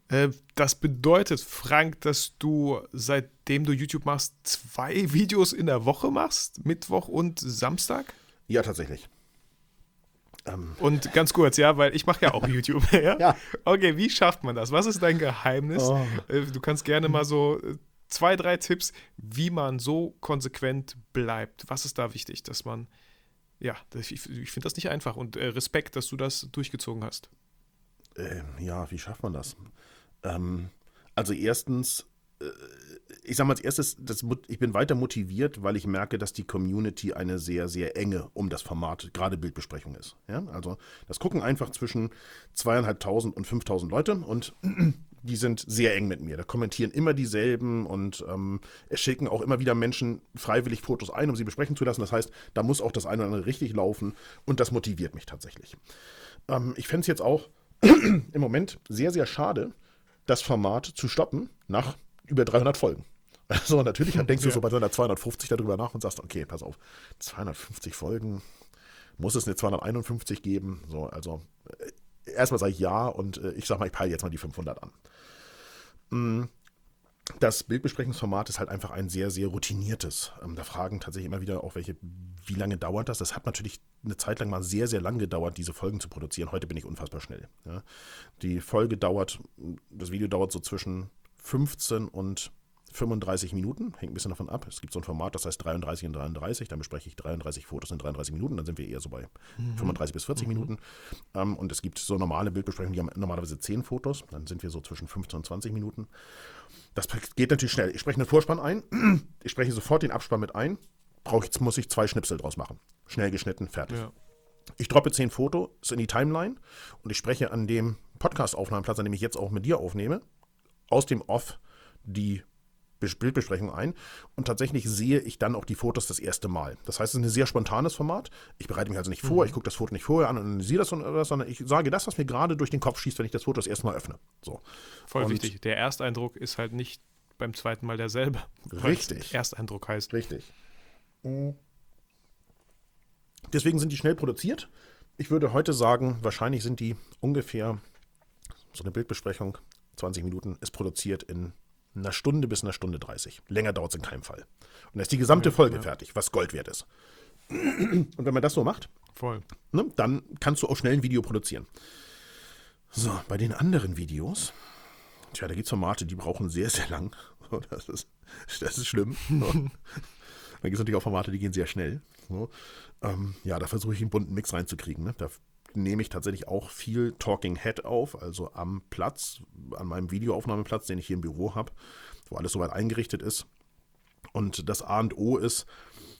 Äh, Das bedeutet, Frank, dass du seitdem du YouTube machst, zwei *laughs* Videos in der Woche machst, Mittwoch und Samstag? Ja, tatsächlich. Ähm, Und ganz kurz, ja, weil ich mache ja auch *laughs* YouTube. *laughs* ja? Ja. Okay, wie schafft man das? Was ist dein Geheimnis? Oh. Äh, Du kannst gerne mal so äh, zwei, drei Tipps, wie man so konsequent bleibt. Was ist da wichtig, dass man, ja, ich, ich finde das nicht einfach und äh, Respekt, dass du das durchgezogen hast. Ähm, ja, wie schafft man das? Ähm, also erstens, äh, ich sage mal als erstes, das, ich bin weiter motiviert, weil ich merke, dass die Community eine sehr, sehr enge um das Format, gerade Bildbesprechung ist. Ja? Also das gucken einfach zwischen zweieinhalbtausend und 5000 Leute und *clears throat* die sind sehr eng mit mir. Da kommentieren immer dieselben und ähm, es schicken auch immer wieder Menschen freiwillig Fotos ein, um sie besprechen zu lassen. Das heißt, da muss auch das eine oder andere richtig laufen und das motiviert mich tatsächlich. Ähm, ich fände es jetzt auch *clears throat* im Moment sehr, sehr schade, das Format zu stoppen nach über 300 Folgen. *laughs* Also natürlich denkst du so bei so einer 250 darüber nach und sagst, okay, pass auf, 250 Folgen, muss es eine 251 geben? So, also äh, erstmal sage ich ja und äh, ich sage mal, ich peile jetzt mal die 500 an. Mm, Das Bildbesprechungsformat ist halt einfach ein sehr, sehr routiniertes. Ähm, da fragen tatsächlich immer wieder auch welche, wie lange dauert das? Das hat natürlich eine Zeit lang mal sehr, sehr lang gedauert, diese Folgen zu produzieren. Heute bin ich unfassbar schnell. Ja. Die Folge dauert, das Video dauert so zwischen 15 und 35 Minuten, hängt ein bisschen davon ab. Es gibt so ein Format, das heißt 33 in 33, dann bespreche ich 33 Fotos in 33 Minuten, dann sind wir eher so bei 35 bis 40 Minuten. Ähm, und es gibt so normale Bildbesprechungen, die haben normalerweise 10 Fotos, dann sind wir so zwischen 15 und 20 Minuten. Das geht natürlich schnell. Ich spreche einen Vorspann ein, ich spreche sofort den Abspann mit ein. brauche ich, muss ich zwei Schnipsel draus machen. Schnell geschnitten, fertig. Ja. Ich droppe zehn Fotos in die Timeline und ich spreche an dem Podcast-Aufnahmeplatz, an dem ich jetzt auch mit dir aufnehme, aus dem Off die Bes- Bildbesprechung ein und tatsächlich sehe ich dann auch die Fotos das erste Mal. Das heißt, es ist ein sehr spontanes Format. Ich bereite mich also nicht vor, ich gucke das Foto nicht vorher an und analysiere das, das, sondern ich sage das, was mir gerade durch den Kopf schießt, wenn ich das Foto das erste Mal öffne. So. Voll Und- wichtig. Der Ersteindruck ist halt nicht beim zweiten Mal derselbe. Richtig. Ersteindruck heißt. Richtig. Deswegen sind die schnell produziert. Ich würde heute sagen, wahrscheinlich sind die ungefähr, so eine Bildbesprechung, 20 Minuten, ist produziert in einer Stunde bis einer Stunde 30. Länger dauert es in keinem Fall. Und dann ist die gesamte Folge fertig, was Gold wert ist. *clears throat* Und wenn man das so macht, ne, dann kannst du auch schnell ein Video produzieren. So, bei den anderen Videos, tja, da gibt es Formate, die brauchen sehr, sehr lang. *laughs* Das ist, das ist schlimm. *laughs* Dann gibt es natürlich auch Formate, die gehen sehr schnell. So. Ähm, ja, da versuche ich einen bunten Mix reinzukriegen. Ne? Da nehme ich tatsächlich auch viel Talking Head auf, also am Platz, an meinem Videoaufnahmeplatz, den ich hier im Büro habe, wo alles soweit eingerichtet ist. Und das A und O ist,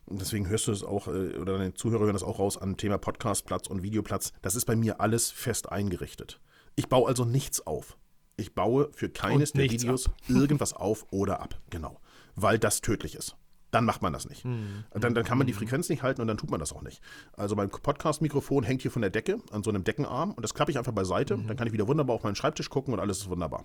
deswegen hörst du es auch, äh, oder deine Zuhörer hören das auch raus, an Thema Podcastplatz und Videoplatz. Das ist bei mir alles fest eingerichtet. Ich baue also nichts auf. Ich baue für keines der Videos *laughs* irgendwas auf oder ab. Genau. Weil das tödlich ist. Dann macht man das nicht. Dann, dann kann man die Frequenz nicht halten und dann tut man das auch nicht. Also mein Podcast-Mikrofon hängt hier von der Decke an so einem Deckenarm und das klappe ich einfach beiseite. Dann kann ich wieder wunderbar auf meinen Schreibtisch gucken und alles ist wunderbar.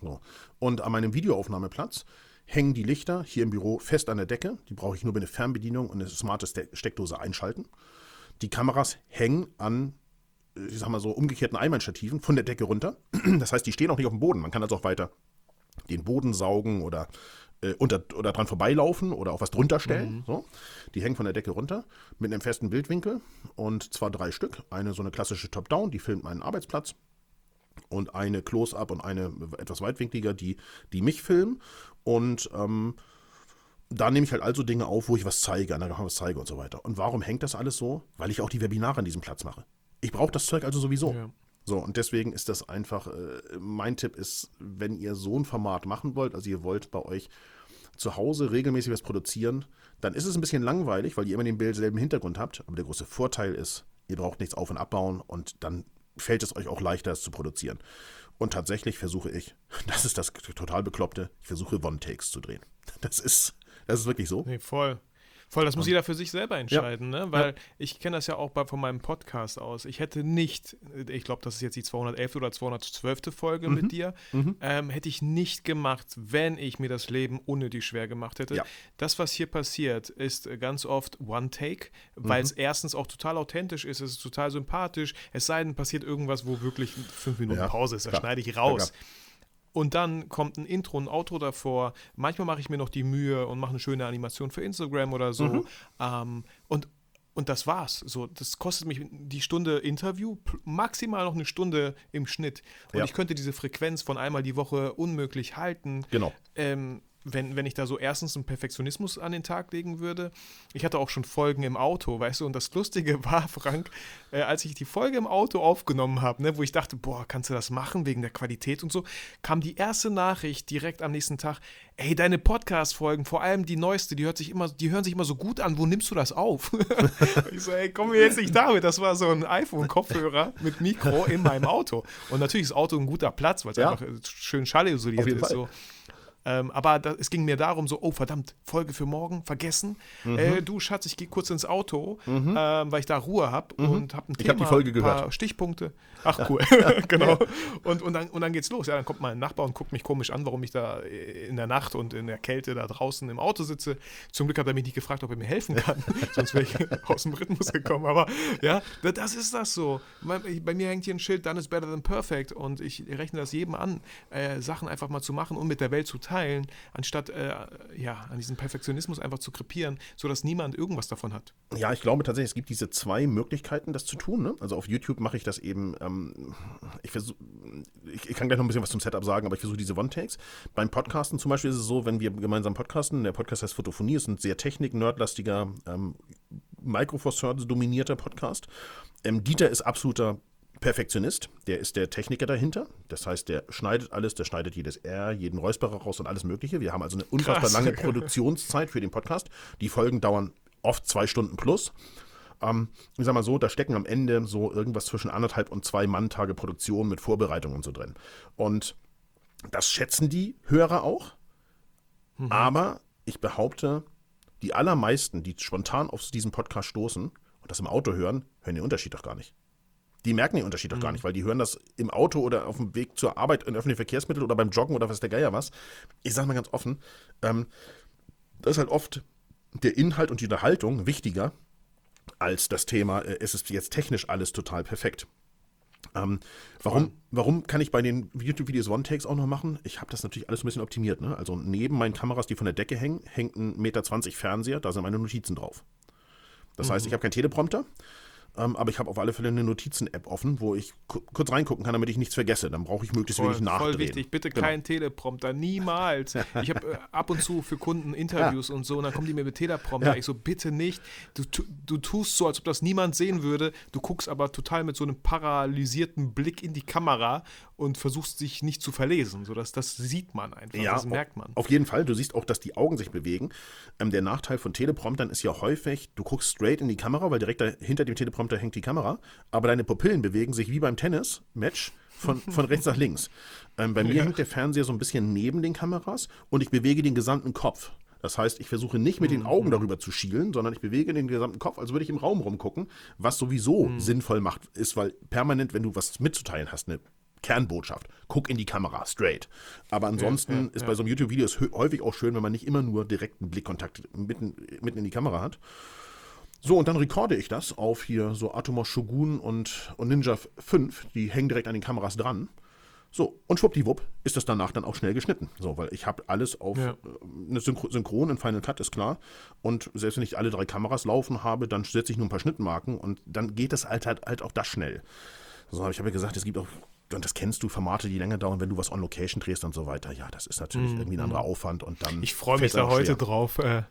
So. Und an meinem Videoaufnahmeplatz hängen die Lichter hier im Büro fest an der Decke. Die brauche ich nur mit einer Fernbedienung und eine smarte Ste Steckdose einschalten. Die Kameras hängen an, äh, ich sag mal so, umgekehrten Einmannstativen von der Decke runter. *clears throat* Das heißt, die stehen auch nicht auf dem Boden. Man kann also auch weiter den Boden saugen oder, äh, unter, oder dran vorbeilaufen oder auch was drunter stellen. So. Die hängen von der Decke runter mit einem festen Bildwinkel und zwar drei Stück. Eine so eine klassische Top-Down, die filmt meinen Arbeitsplatz und eine Close-Up und eine etwas weitwinkliger, die, die mich filmen. Und ähm, da nehme ich halt also Dinge auf, wo ich was zeige, an der Kamera was zeige und so weiter. Und warum hängt das alles so? Weil ich auch die Webinare an diesem Platz mache. Ich brauche das Zeug also sowieso. Ja. So, und deswegen ist das einfach, äh, mein Tipp ist, wenn ihr so ein Format machen wollt, also ihr wollt bei euch zu Hause regelmäßig was produzieren, dann ist es ein bisschen langweilig, weil ihr immer den selben Hintergrund habt. Aber der große Vorteil ist, ihr braucht nichts auf- und abbauen und dann fällt es euch auch leichter, es zu produzieren. Und tatsächlich versuche ich, *laughs* das ist das total Bekloppte, ich versuche One-Takes zu drehen. Das ist, das ist wirklich so. Nee, voll. Voll, das muss jeder für sich selber entscheiden, ne? Weil ich kenne das ja auch bei, von meinem Podcast aus. Ich hätte nicht, ich glaube, das ist jetzt die 211. oder 212. Folge Mhm. mit dir, ähm, hätte ich nicht gemacht, wenn ich mir das Leben unnötig schwer gemacht hätte. Ja. Das, was hier passiert, ist äh, ganz oft One-Take, weil Mhm. es erstens auch total authentisch ist, es ist total sympathisch, es sei denn, passiert irgendwas, wo wirklich fünf Minuten Ja, Pause ist, da schneide ich Ja, raus. klar. Und dann kommt ein Intro, ein Outro davor. Manchmal mache ich mir noch die Mühe und mache eine schöne Animation für Instagram oder so. Mhm. Ähm, und, und das war's. So, das kostet mich die Stunde Interview, maximal noch eine Stunde im Schnitt. Und Ja. ich könnte diese Frequenz von einmal die Woche unmöglich halten. Genau. Ähm, wenn, wenn ich da so erstens einen Perfektionismus an den Tag legen würde. Ich hatte auch schon Folgen im Auto, weißt du, und das Lustige *laughs* war, Frank, äh, als ich die Folge im Auto aufgenommen habe, ne, wo ich dachte, boah, kannst du das machen wegen der Qualität und so, kam die erste Nachricht direkt am nächsten Tag, ey, deine Podcast-Folgen, vor allem die neueste, die hört sich immer, die hören sich immer so gut an, wo nimmst du das auf? *laughs* ich so, ey, komm mir jetzt nicht damit. Das war so ein iPhone-Kopfhörer mit Mikro in meinem Auto. Und natürlich ist das Auto ein gutter Platz, weil es Ja. einfach schön schallisoliert ist. So. Ähm, aber da, es ging mir darum, so, oh verdammt, Folge für morgen, vergessen. Mhm. Äh, du, Schatz, ich gehe kurz ins Auto, ähm, weil ich da Ruhe habe und habe ein Mhm. Ich Thema, hab die Folge ein paar gehört. Stichpunkte. Ach, cool, *laughs* *laughs* genau. Und, und, dann, und dann geht's los. Ja, dann kommt mein Nachbar und guckt mich komisch an, warum ich da äh, in der Nacht und in der Kälte da draußen im Auto sitze. Zum Glück hat er mich nicht gefragt, ob er mir helfen kann, *laughs* sonst wäre ich aus dem Rhythmus gekommen. Aber ja, da- das ist das so. Bei, bei mir hängt hier ein Schild, done is better than perfect und ich rechne das jedem an, äh, Sachen einfach mal zu machen und mit der Welt zu teilen, anstatt äh, ja, an diesem Perfektionismus einfach zu krepieren, sodass niemand irgendwas davon hat. Ja, ich glaube tatsächlich, es gibt diese zwei Möglichkeiten, das zu tun. Ne? Also auf YouTube mache ich das eben, ähm, ich versuche, ich, ich kann gleich noch ein bisschen was zum Setup sagen, aber ich versuche diese One-Takes. Beim Podcasten zum Beispiel ist es so, wenn wir gemeinsam podcasten, der Podcast heißt Photophonie, ist ein sehr technik-nerdlastiger, ähm, Microsoft-dominierter Podcast. Ähm, Dieter ist absoluter Perfektionist, der ist der Techniker dahinter. Das heißt, der schneidet alles, der schneidet jedes R, jeden Räusperer raus und alles Mögliche. Wir haben also eine unfassbar Krass. lange Produktionszeit für den Podcast. Die Folgen dauern oft zwei Stunden plus. Ähm, ich sag mal so, da stecken am Ende so irgendwas zwischen anderthalb und zwei Manntage Produktion mit Vorbereitung und so drin. Und das schätzen die Hörer auch. Aber ich behaupte, die allermeisten, die spontan auf diesen Podcast stoßen und das im Auto hören, hören den Unterschied doch gar nicht. Die merken den Unterschied doch gar nicht, weil die hören das im Auto oder auf dem Weg zur Arbeit in öffentlichen Verkehrsmitteln oder beim Joggen oder was der Geier was. Ich sage mal ganz offen, ähm, das ist halt oft der Inhalt und die Unterhaltung wichtiger als das Thema, äh, es ist jetzt technisch alles total perfekt. Ähm, warum, warum kann ich bei den YouTube-Videos One-Takes auch noch machen? Ich habe das natürlich alles ein bisschen optimiert. Ne? Also neben meinen Kameras, die von der Decke hängen, hängt ein 1,20 Meter Fernseher, da sind meine Notizen drauf. Das heißt, ich habe keinen Teleprompter, ähm, aber ich habe auf alle Fälle eine Notizen-App offen, wo ich ku kurz reingucken kann, damit ich nichts vergesse. Dann brauche ich möglichst Voll, wenig nachdrehen. voll wichtig, bitte Genau. kein Teleprompter, niemals. *laughs* Ich habe äh, ab und zu für Kunden Interviews und so und dann kommen die mir mit Teleprompter. Ja. Ich so, bitte nicht. Du, du tust so, als ob das niemand sehen würde. Du guckst aber total mit so einem paralysierten Blick in die Kamera und versuchst dich nicht zu verlesen. So, das, das sieht man einfach, das au- merkt man. Auf jeden Fall. Du siehst auch, dass die Augen sich bewegen. Ähm, der Nachteil von Telepromptern ist ja häufig, du guckst straight in die Kamera, weil direkt da, hinter dem Teleprompter hängt die Kamera, aber deine Pupillen bewegen sich wie beim Tennis-Match von, *laughs* von rechts nach links. Ähm, bei mir Ja. hängt der Fernseher so ein bisschen neben den Kameras und ich bewege den gesamten Kopf. Das heißt, ich versuche nicht mit den Augen darüber zu schielen, sondern ich bewege den gesamten Kopf, als würde ich im Raum rumgucken, was sowieso sinnvoll macht, ist, weil permanent, wenn du was mitzuteilen hast, eine Kernbotschaft, guck in die Kamera, straight. Aber ansonsten ja, ist ja. bei so einem YouTube-Video häufig auch schön, wenn man nicht immer nur direkten Blickkontakt mitten, mitten in die Kamera hat. So, und dann rekorde ich das auf hier so Atomos Shogun und, und Ninja 5. Die hängen direkt an den Kameras dran. So, und schwuppdiwupp ist das danach dann auch schnell geschnitten. So, weil ich habe alles auf Ja. äh, eine Synchro Synchron in Final Cut, ist klar. Und selbst wenn ich alle drei Kameras laufen habe, dann setze ich nur ein paar Schnittmarken und dann geht das halt, halt, halt auch das schnell. So, ich habe ja gesagt, es gibt auch, und das kennst du, Formate, die länger dauern, wenn du was on Location drehst und so weiter. Ja, das ist natürlich irgendwie ein anderer Aufwand und dann. Mhm, Ich freue mich da auch heute schwer. drauf. Äh, Ich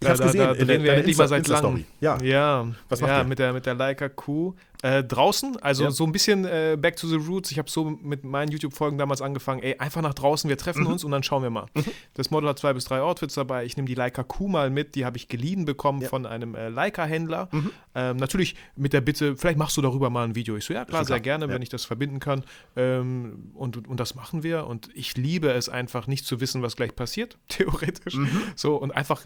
da, hab's da, gesehen, da in der- drehen wir endlich mal seit langem. Ja. ja, Was macht ja ihr? mit der mit der Leica Q äh, draußen. Also Ja. so ein bisschen äh, back to the roots. Ich habe so mit meinen YouTube-Folgen damals angefangen. Ey, einfach nach draußen. Wir treffen Mhm. uns und dann schauen wir mal. Das Model hat zwei bis drei Outfits dabei. Ich nehme die Leica Q mal mit. Die habe ich geliehen bekommen von einem äh, Leica-Händler. Mhm. Ähm, natürlich mit der Bitte, vielleicht machst du darüber mal ein Video. Ich so ja klar, sehr gerne, Ja. wenn ich das verbinden kann. Ähm, und, und das machen wir. Und ich liebe es einfach, nicht zu wissen, was gleich passiert, *laughs* theoretisch. Mhm. So und einfach,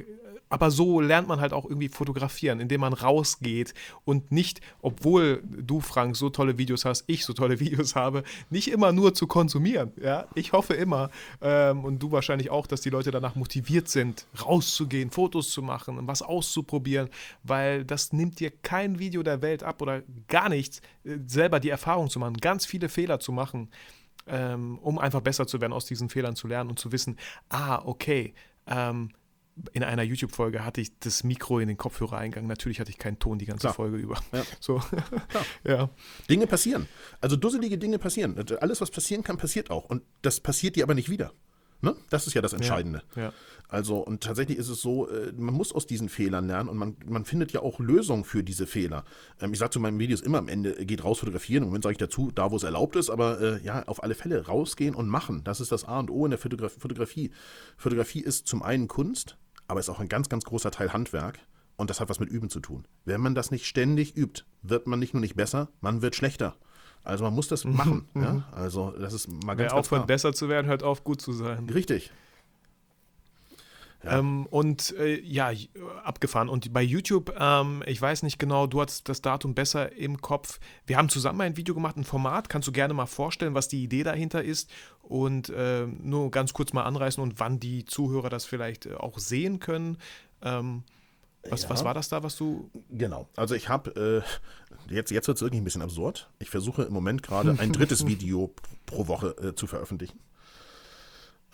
aber so lernt man halt auch irgendwie fotografieren, indem man rausgeht und nicht, obwohl du, Frank, so tolle Videos hast, ich so tolle *laughs* Videos habe, nicht immer nur zu konsumieren. Ja, ich hoffe immer ähm, und du wahrscheinlich auch, dass die Leute danach motiviert sind, rauszugehen, Fotos zu machen und was auszuprobieren, weil das nimmt dir kein Video der Welt ab oder gar nichts, äh, selber die Erfahrung zu machen, ganz viele Fehler zu machen ähm, um einfach besser zu werden, aus diesen Fehlern zu lernen und zu wissen, ah, okay, ähm, in einer YouTube-Folge hatte ich das Mikro in den Kopfhörer eingegangen. Natürlich hatte ich keinen Ton die ganze Klar. Folge über. Ja. *laughs* So, *laughs* ja. Dinge passieren. Also dusselige Dinge passieren. Alles, was passieren kann, passiert auch. Und das passiert dir aber nicht wieder. Ne? Das ist ja das Entscheidende. ja. Also, und tatsächlich ist es so, äh, man muss aus diesen Fehlern lernen und man, man findet ja auch Lösungen für diese Fehler. Ähm, ich sage zu meinen Videos immer am Ende, geht raus fotografieren. Im Moment sage ich dazu, da wo es erlaubt ist, aber äh, ja, auf alle Fälle rausgehen und machen. Das ist das A und O in der Fotograf Fotografie. Fotografie ist zum einen Kunst, aber ist auch ein ganz, ganz großer Teil Handwerk. Und das hat was mit Üben zu tun. Wenn man das nicht ständig übt, wird man nicht nur nicht besser, man wird schlechter. Also man muss das machen. ja? Also das ist mal Wer ganz, ganz aufhört, besser zu werden, hört auf, gut zu sein. Richtig. Ja. Ähm, und äh, ja, j- abgefahren. Und bei YouTube, ähm, ich weiß nicht genau, du hast das Datum besser im Kopf. Wir haben zusammen ein Video gemacht, ein Format. Kannst du gerne mal vorstellen, was die Idee dahinter ist? Und äh, nur ganz kurz mal anreißen und wann die Zuhörer das vielleicht äh, auch sehen können. Ähm, was, Ja. was war das da, was du. Genau. Also ich habe, äh, jetzt, jetzt wird es wirklich ein bisschen absurd. Ich versuche im Moment gerade ein drittes *laughs* Video pro Woche äh, zu veröffentlichen.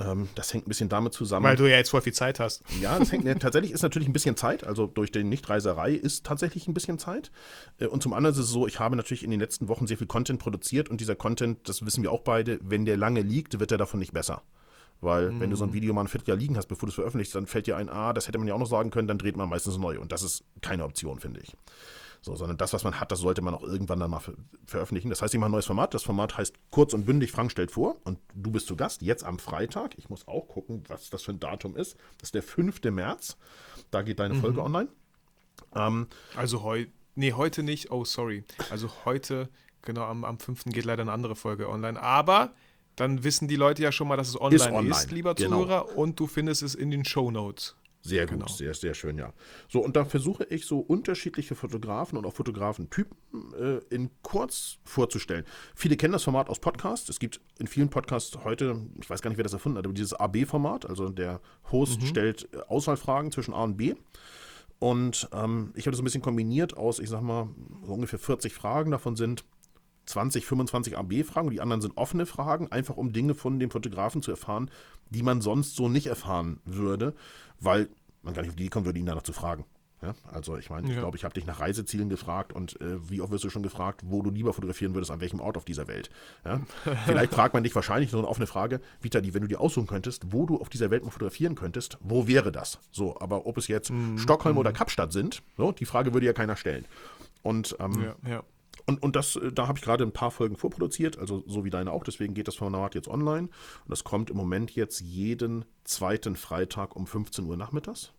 Ähm, das hängt ein bisschen damit zusammen. Weil du ja jetzt voll viel Zeit hast. Ja, das hängt, *laughs* ne, tatsächlich ist natürlich ein bisschen Zeit, also durch die Nichtreiserei ist tatsächlich ein bisschen Zeit. Äh, Und zum anderen ist es so, ich habe natürlich in den letzten Wochen sehr viel Content produziert und dieser Content, das wissen wir auch beide, wenn der lange liegt, wird er davon nicht besser. Weil wenn du so ein Video mal ein Vierteljahr liegen hast, bevor du es veröffentlichst, dann fällt dir ein, ah, das hätte man ja auch noch sagen können, dann dreht man meistens neu. Und das ist keine Option, finde ich. So, sondern das, was man hat, das sollte man auch irgendwann dann mal ver veröffentlichen. Das heißt, ich mache ein neues Format. Das Format heißt kurz und bündig, Frank stellt vor und du bist zu Gast, jetzt am Freitag. Ich muss auch gucken, was das für ein Datum ist. Das ist der 5. März. Da geht deine mhm. Folge online. Ähm, also heute, nee, heute nicht. Oh, sorry. Also heute, genau, am, am 5. geht leider eine andere Folge online. Aber dann wissen die Leute ja schon mal, dass es online ist, online. ist lieber genau. Zuhörer, und du findest es in den Show Notes. Sehr gut, genau. sehr, sehr schön, ja. So, und da versuche ich so unterschiedliche Fotografen und auch Fotografentypen äh, in kurz vorzustellen. Viele kennen das Format aus Podcasts. Es gibt in vielen Podcasts heute, ich weiß gar nicht, wer das erfunden hat, aber dieses AB-Format, also der Host mhm. stellt äh, Auswahlfragen zwischen A und B. Und ähm, ich habe das ein bisschen kombiniert aus, ich sag mal, so ungefähr 40 Fragen. Davon sind 20, 25 AB-Fragen und die anderen sind offene Fragen, einfach um Dinge von dem Fotografen zu erfahren, die man sonst so nicht erfahren würde, weil man gar nicht auf die Idee kommen würde, ihn danach zu fragen. Ja, also ich meine, ja. ich glaube, ich habe dich nach Reisezielen gefragt und äh, wie oft wirst du schon gefragt, wo du lieber fotografieren würdest, an welchem Ort auf dieser Welt. Ja? *laughs* Vielleicht fragt man dich wahrscheinlich so eine offene Frage, Vitali, wenn du dir aussuchen könntest, wo du auf dieser Welt mal fotografieren könntest, wo wäre das? So, aber ob es jetzt mm, Stockholm mm. oder Kapstadt sind, so, die Frage würde ja keiner stellen. Und ähm, ja, ja. Und, und das, äh, da habe ich gerade ein paar Folgen vorproduziert, also so wie deine auch, deswegen geht das Format jetzt online. Und das kommt im Moment jetzt jeden zweiten Freitag um 15 Uhr nachmittags.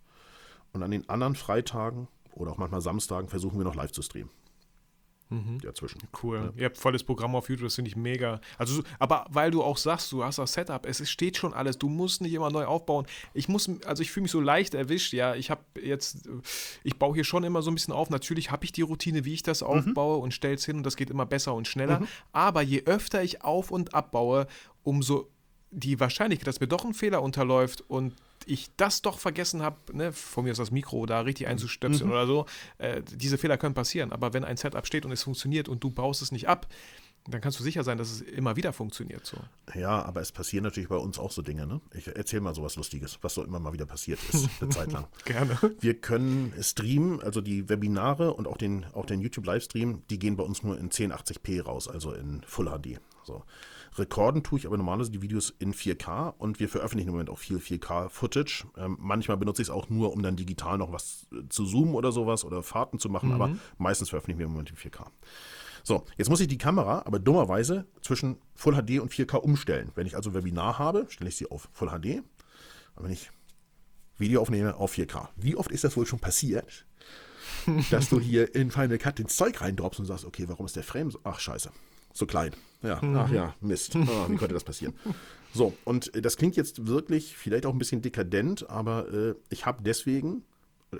Und an den anderen Freitagen oder auch manchmal Samstagen versuchen wir noch live zu streamen mhm. dazwischen. Cool. Ja. Ihr habt volles Programm auf YouTube, das finde ich mega. Also, aber weil du auch sagst, du hast das Setup, es steht schon alles, du musst nicht immer neu aufbauen. Ich muss, also ich fühle mich so leicht erwischt, ja. Ich habe jetzt, ich baue hier schon immer so ein bisschen auf. Natürlich habe ich die Routine, wie ich das mhm. aufbaue mhm. und stelle es hin und das geht immer besser und schneller. Mhm. Aber je öfter ich auf und abbaue, umso die Wahrscheinlichkeit, dass mir doch ein Fehler unterläuft und ich das doch vergessen habe, ne, von mir ist das Mikro da richtig einzustöpseln mhm. oder so, äh, diese Fehler können passieren. Aber wenn ein Setup steht und es funktioniert und du baust es nicht ab, dann kannst du sicher sein, dass es immer wieder funktioniert. So. Ja, aber es passieren natürlich bei uns auch so Dinge. Ne? Ich erzähle mal sowas Lustiges, was so immer mal wieder passiert ist, eine *laughs* Zeit lang. Gerne. Wir können streamen, also die Webinare und auch den, auch den YouTube-Livestream, die gehen bei uns nur in 1080p raus, also in Full HD. So. Rekorden tue ich aber normalerweise die Videos in 4K und wir veröffentlichen im Moment auch viel 4K-Footage. Ähm, manchmal benutze ich es auch nur, um dann digital noch was äh, zu zoomen oder sowas oder Fahrten zu machen, mhm. aber meistens veröffentlichen wir im Moment in 4K. So, jetzt muss ich die Kamera aber dummerweise zwischen Full HD und 4K umstellen. Wenn ich also Webinar habe, stelle ich sie auf Full HD. Und wenn ich Video aufnehme, auf 4K. Wie oft ist das wohl schon passiert, *laughs* dass du hier in Final Cut ins Zeug reindroppst und sagst, okay, warum ist der Frame so? Ach, scheiße so klein. Ja, mhm. ach ja, Mist. Oh, wie konnte das passieren? *laughs* So, und äh, das klingt jetzt wirklich vielleicht auch ein bisschen dekadent, aber äh, ich habe deswegen,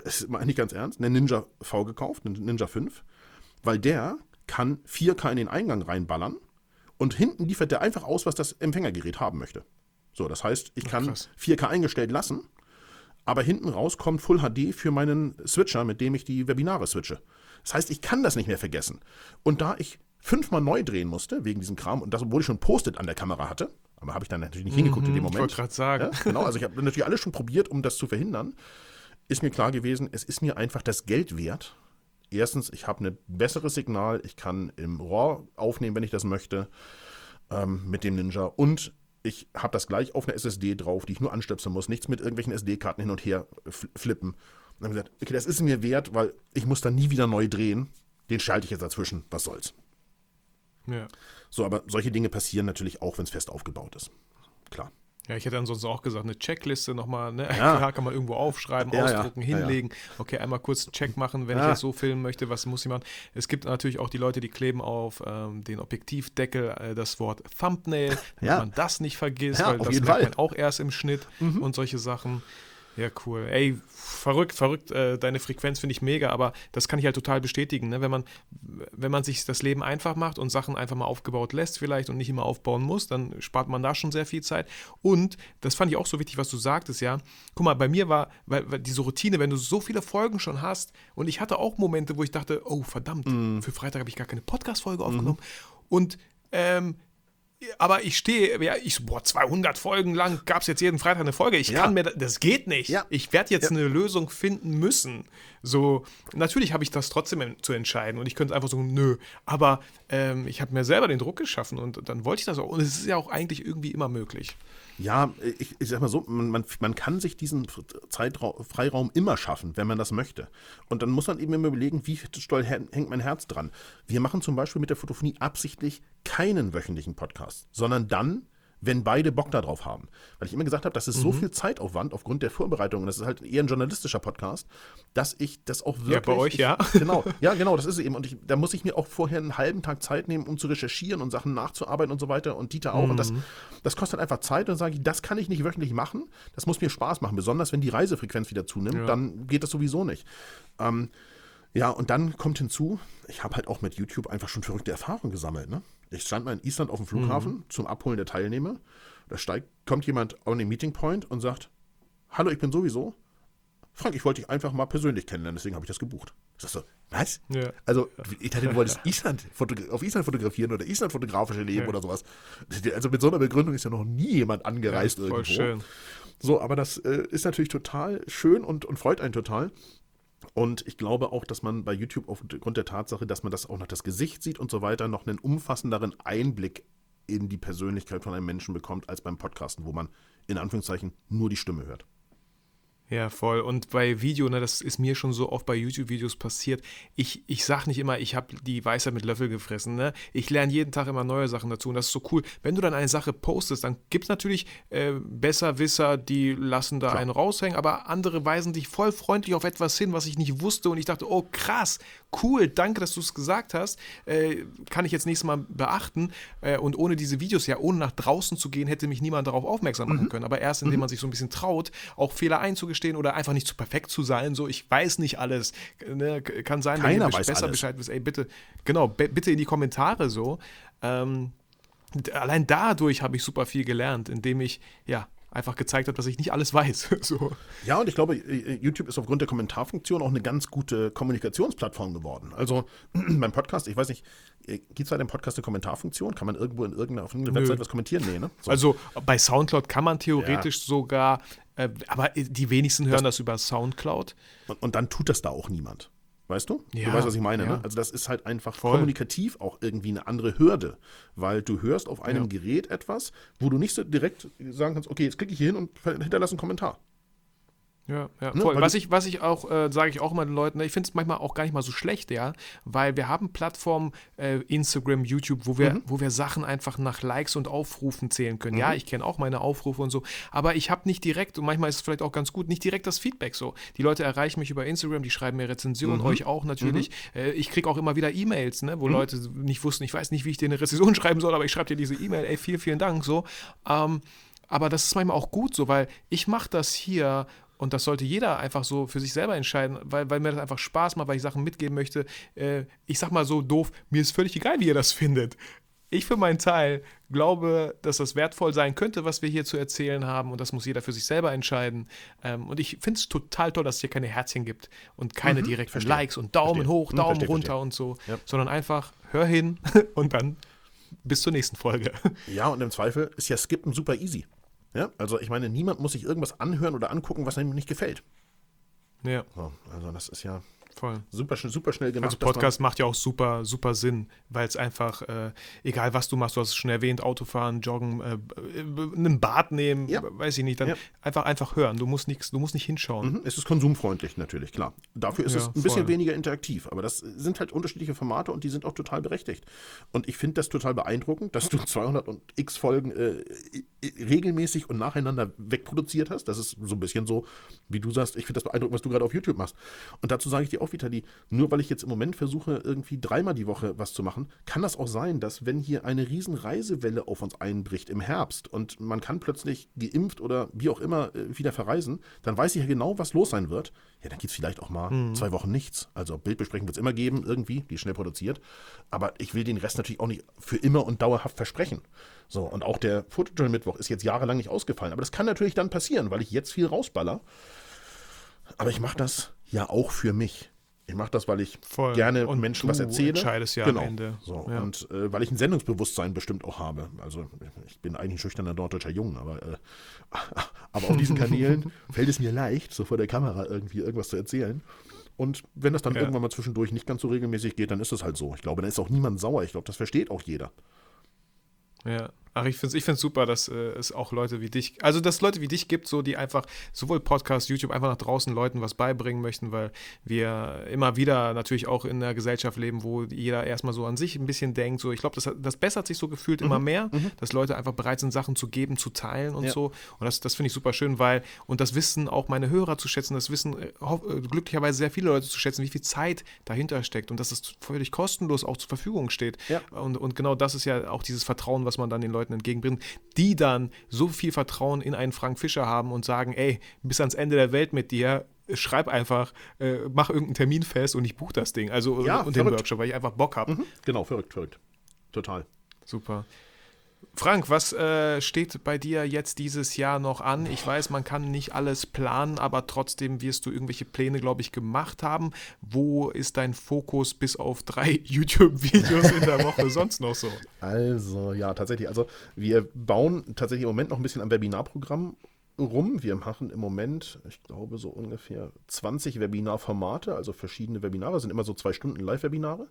es ist mal nicht ganz ernst, einen Ninja V gekauft, einen Ninja 5, weil der kann 4K in den Eingang reinballern und hinten liefert der einfach aus, was das Empfängergerät haben möchte. So, das heißt, ich kann Ach, 4K eingestellt lassen, aber hinten raus kommt Full HD für meinen Switcher, mit dem ich die Webinare switche. Das heißt, ich kann das nicht mehr vergessen. Und da ich fünfmal neu drehen musste, wegen diesem Kram. Und das, obwohl ich schon Post-it an der Kamera hatte. Aber habe ich dann natürlich nicht hingeguckt in dem Moment. Ich wollte gerade sagen. Ja, genau, also ich habe natürlich alles schon probiert, um das zu verhindern. Ist mir klar gewesen, es ist mir einfach das Geld wert. Erstens, ich habe ein besseres Signal, ich kann im RAW aufnehmen, wenn ich das möchte, ähm, mit dem Ninja. Und ich habe das gleich auf einer SSD drauf, die ich nur anstöpseln muss. Nichts mit irgendwelchen SD-Karten hin und her flippen. Und dann habe ich gesagt, okay, das ist mir wert, weil ich muss dann nie wieder neu drehen. Den schalte ich jetzt dazwischen. Was soll's? Ja. So, aber solche Dinge passieren natürlich auch, wenn es fest aufgebaut ist. Klar. Ja, ich hätte ansonsten auch gesagt, eine Checkliste nochmal, ne? Ja. *laughs* kann man irgendwo aufschreiben, ja, ausdrucken, ja. hinlegen. Okay, einmal kurz einen Check machen, wenn ich jetzt so filmen möchte, was muss ich machen? Es gibt natürlich auch die Leute, die kleben auf ähm, den Objektivdeckel äh, das Wort Thumbnail, damit man das nicht vergisst, weil das merkt man auch erst im Schnitt mhm. und solche Sachen. Ja, cool. Ey, verrückt, verrückt. Äh, deine Frequenz finde ich mega, aber das kann ich halt total bestätigen. Ne? Wenn, man, wenn man sich das Leben einfach macht und Sachen einfach mal aufgebaut lässt, vielleicht und nicht immer aufbauen muss, dann spart man da schon sehr viel Zeit. Und das fand ich auch so wichtig, was du sagtest, ja. Guck mal, bei mir war weil, weil diese Routine, wenn du so viele Folgen schon hast, und ich hatte auch Momente, wo ich dachte, oh verdammt, mm. für Freitag habe ich gar keine Podcast-Folge aufgenommen. Mm. Und ähm, aber ich stehe, ja, ich, boah, 200 Folgen lang gab es jetzt jeden Freitag eine Folge. Ich ja. kann mir, das geht nicht. Ja. Ich werde jetzt ja. eine Lösung finden müssen. So, natürlich habe ich das trotzdem zu entscheiden und ich könnte einfach so, nö. Aber ähm, ich habe mir selber den Druck geschaffen und dann wollte ich das auch. Und es ist ja auch eigentlich irgendwie immer möglich. Ja, ich, ich sag mal so, man, man, man kann sich diesen Zeitraum, Freiraum immer schaffen, wenn man das möchte. Und dann muss man eben immer überlegen, wie doll hängt mein Herz dran. Wir machen zum Beispiel mit der Fotophonie absichtlich keinen wöchentlichen Podcast, sondern dann, wenn beide Bock darauf haben. Weil ich immer gesagt habe, das ist mhm. so viel Zeitaufwand aufgrund der Vorbereitung, und das ist halt eher ein journalistischer Podcast, dass ich das auch wirklich. Ja, bei euch, ich, ja. Genau, *laughs* ja, genau, das ist eben. Und ich, da muss ich mir auch vorher einen halben Tag Zeit nehmen, um zu recherchieren und Sachen nachzuarbeiten und so weiter. Und Dieter auch. Mhm. Und das, mhm. das kostet einfach Zeit. Und dann sage ich, das kann ich nicht wöchentlich machen. Das muss mir Spaß machen. Besonders wenn die Reisefrequenz wieder zunimmt, ja. dann geht das sowieso nicht. Ähm, ja, und dann kommt hinzu, ich habe halt auch mit YouTube einfach schon verrückte Erfahrungen gesammelt. Ne? Ich stand mal in Island auf dem Flughafen mhm. zum Abholen der Teilnehmer. Da steigt, kommt jemand an den Meeting Point und sagt: Hallo, ich bin sowieso. Frank, ich wollte dich einfach mal persönlich kennenlernen, deswegen habe ich das gebucht. Ich sag so, was? Ja. Also, ich dachte, du wolltest *laughs* Island auf Island fotografieren oder Island fotografisch erleben ja. oder sowas. Also mit so einer Begründung ist ja noch nie jemand angereist ja, voll irgendwo. Schön. So, aber das äh, ist natürlich total schön und, und freut einen total. Und ich glaube auch, dass man bei YouTube aufgrund der Tatsache, dass man das auch noch das Gesicht sieht und so weiter, noch einen umfassenderen Einblick in die Persönlichkeit von einem Menschen bekommt, als beim Podcasten, wo man in Anführungszeichen nur die Stimme hört. Ja, voll. Und bei Video, ne, das ist mir schon so oft bei YouTube-Videos passiert. Ich, ich sag nicht immer, ich habe die Weisheit mit Löffel gefressen. Ne? Ich lerne jeden Tag immer neue Sachen dazu und das ist so cool. Wenn du dann eine Sache postest, dann gibt es natürlich äh, Besserwisser, die lassen da Klar. einen raushängen, aber andere weisen dich voll freundlich auf etwas hin, was ich nicht wusste und ich dachte, oh krass, cool, danke, dass du es gesagt hast. Äh, kann ich jetzt nächstes Mal beachten. Äh, und ohne diese Videos, ja, ohne nach draußen zu gehen, hätte mich niemand darauf aufmerksam machen mhm. können. Aber erst, indem mhm. man sich so ein bisschen traut, auch Fehler einzugestehen oder einfach nicht zu perfekt zu sein, so, ich weiß nicht alles. Ne? Kann sein, Keiner wenn ihr besser alles. Bescheid wisst, ey, bitte, genau, bitte in die Kommentare so. Ähm, allein dadurch habe ich super viel gelernt, indem ich, ja, einfach gezeigt hat, dass ich nicht alles weiß. *laughs* so. Ja, und ich glaube, äh, YouTube ist aufgrund der Kommentarfunktion auch eine ganz gute Kommunikationsplattform geworden. Also *clears throat* beim Podcast, ich weiß nicht, äh, gibt es bei dem Podcast eine Kommentarfunktion? Kann man irgendwo in irgendeiner, auf irgendeiner Website was kommentieren? Nee, ne? So. Also bei Soundcloud kann man theoretisch ja. sogar, äh, aber die wenigsten hören das, das über Soundcloud. Und, und dann tut das da auch niemand. Weißt du? Ja, du weißt, was ich meine. Ja. Ne? Also das ist halt einfach Voll. kommunikativ auch irgendwie eine andere Hürde, weil du hörst auf einem ja. Gerät etwas, wo du nicht so direkt sagen kannst, okay, jetzt klicke ich hier hin und hinterlasse einen Kommentar. Ja, ja, ne? Was ich, was ich auch, äh, sage ich auch immer den Leuten, ne, ich finde es manchmal auch gar nicht mal so schlecht, ja, weil wir haben Plattformen, äh, Instagram, YouTube, wo wir, mhm. wo wir Sachen einfach nach Likes und Aufrufen zählen können. Mhm. Ja, ich kenne auch meine Aufrufe und so, aber ich habe nicht direkt, und manchmal ist es vielleicht auch ganz gut, nicht direkt das Feedback so. Die Leute erreichen mich über Instagram, die schreiben mir Rezensionen, mhm. euch auch natürlich. Mhm. Äh, ich kriege auch immer wieder E-Mails, ne, wo mhm. Leute nicht wussten, ich weiß nicht, wie ich dir eine Rezension *laughs* schreiben soll, aber ich schreibe dir diese E-Mail, ey, vielen, vielen Dank, so. Ähm, aber das ist manchmal auch gut so, weil ich mache das hier und das sollte jeder einfach so für sich selber entscheiden, weil, weil mir das einfach Spaß macht, weil ich Sachen mitgeben möchte. Äh, ich sag mal so doof, mir ist völlig egal, wie ihr das *laughs* findet. Ich für meinen Teil glaube, dass das wertvoll sein könnte, was wir hier zu erzählen haben. Und das muss jeder für sich selber entscheiden. Ähm, und ich finde es total toll, dass es hier keine Herzchen gibt und keine mhm, direkten verstehe. Likes und Daumen verstehe. hoch, mhm, Daumen verstehe, runter und so, ja. sondern einfach hör hin *laughs* und dann bis zur nächsten Folge. Ja, und im Zweifel ist ja Skippen super easy. Ja, also ich meine, niemand muss sich irgendwas anhören oder angucken, was einem nicht gefällt. Ja. So, also das ist ja Voll. Super, super schnell gemacht. Also Podcast macht ja auch super, super Sinn, weil es einfach, äh, egal was du machst, du hast es schon erwähnt, Autofahren, Joggen, äh, äh, einen Bad nehmen, ja. weiß ich nicht, dann ja. einfach, einfach hören. Du musst nichts, du musst nicht hinschauen. Mhm. Es ist konsumfreundlich natürlich, klar. Dafür ist ja, es ein bisschen weniger interaktiv, aber das sind halt unterschiedliche Formate und die sind auch total berechtigt. Und ich finde das total beeindruckend, dass du *laughs* 200 und x Folgen äh, regelmäßig und nacheinander wegproduziert hast. Das ist so ein bisschen so, wie du sagst, ich finde das beeindruckend, was du gerade auf YouTube machst. Und dazu sage ich dir auch, Vitali, nur weil ich jetzt im Moment versuche, irgendwie dreimal die Woche was zu machen, kann das auch sein, dass wenn hier eine riesen Reisewelle auf uns einbricht im Herbst und man kann plötzlich geimpft oder wie auch immer äh, wieder verreisen, dann weiß ich ja genau, was los sein wird. Ja, dann gibt es vielleicht auch mal mhm. zwei Wochen nichts. Also Bildbesprechung wird es immer geben, irgendwie, die schnell produziert. Aber ich will den Rest natürlich auch nicht für immer und dauerhaft versprechen. So, und auch der Fotojournal Mittwoch ist jetzt jahrelang nicht ausgefallen. Aber das kann natürlich dann passieren, weil ich jetzt viel rausballer. Aber ich mache das ja auch für mich. Ich mache das, weil ich Voll. gerne und Menschen was erzähle. entscheidest ja genau. am Ende. So. Ja. Und äh, weil ich ein Sendungsbewusstsein bestimmt auch habe. Also ich bin eigentlich ein schüchterner norddeutscher Jung, aber, äh, *laughs* aber auf diesen Kanälen *laughs* fällt es mir leicht, so vor der Kamera irgendwie irgendwas zu erzählen. Und wenn das dann ja. irgendwann mal zwischendurch nicht ganz so regelmäßig geht, dann ist es halt so. Ich glaube, dann ist auch niemand sauer. Ich glaube, das versteht auch jeder. Ja, Ach, ich finde es ich super, dass äh, es auch Leute wie dich, also dass es Leute wie dich gibt, so die einfach sowohl Podcast, YouTube einfach nach draußen Leuten was beibringen möchten, weil wir immer wieder natürlich auch in einer Gesellschaft leben, wo jeder erstmal so an sich ein bisschen denkt. So, ich glaube, das, das bessert sich so gefühlt mhm. immer mehr, mhm. dass Leute einfach bereit sind, Sachen zu geben, zu teilen und ja. so. Und das, das finde ich super schön, weil, und das wissen auch meine Hörer zu schätzen, das wissen äh, äh, glücklicherweise sehr viele Leute zu schätzen, wie viel Zeit dahinter steckt und dass es völlig kostenlos auch zur Verfügung steht. Ja. Und, und genau das ist ja auch dieses Vertrauen, was man dann den Leuten Leuten entgegenbringen, die dann so viel Vertrauen in einen Frank Fischer haben und sagen, ey, bis ans Ende der Welt mit dir, schreib einfach, äh, mach irgendeinen Termin fest und ich buche das Ding. Also ja, und den Workshop, weil ich einfach Bock habe. Mhm, genau, verrückt, verrückt. Total. Super. Frank, was äh, steht bei dir jetzt dieses Jahr noch an? Ich weiß, man kann nicht alles planen, aber trotzdem wirst du irgendwelche Pläne, glaube ich, gemacht haben. Wo ist dein Fokus bis auf drei *laughs* YouTube-Videos in der Woche *laughs* sonst noch so? Also, ja, tatsächlich. Also, wir bauen tatsächlich im Moment noch ein bisschen am Webinarprogramm rum. Wir machen im Moment, ich glaube, so ungefähr 20 Webinarformate, also verschiedene Webinare, das sind immer so zwei Stunden Live-Webinare.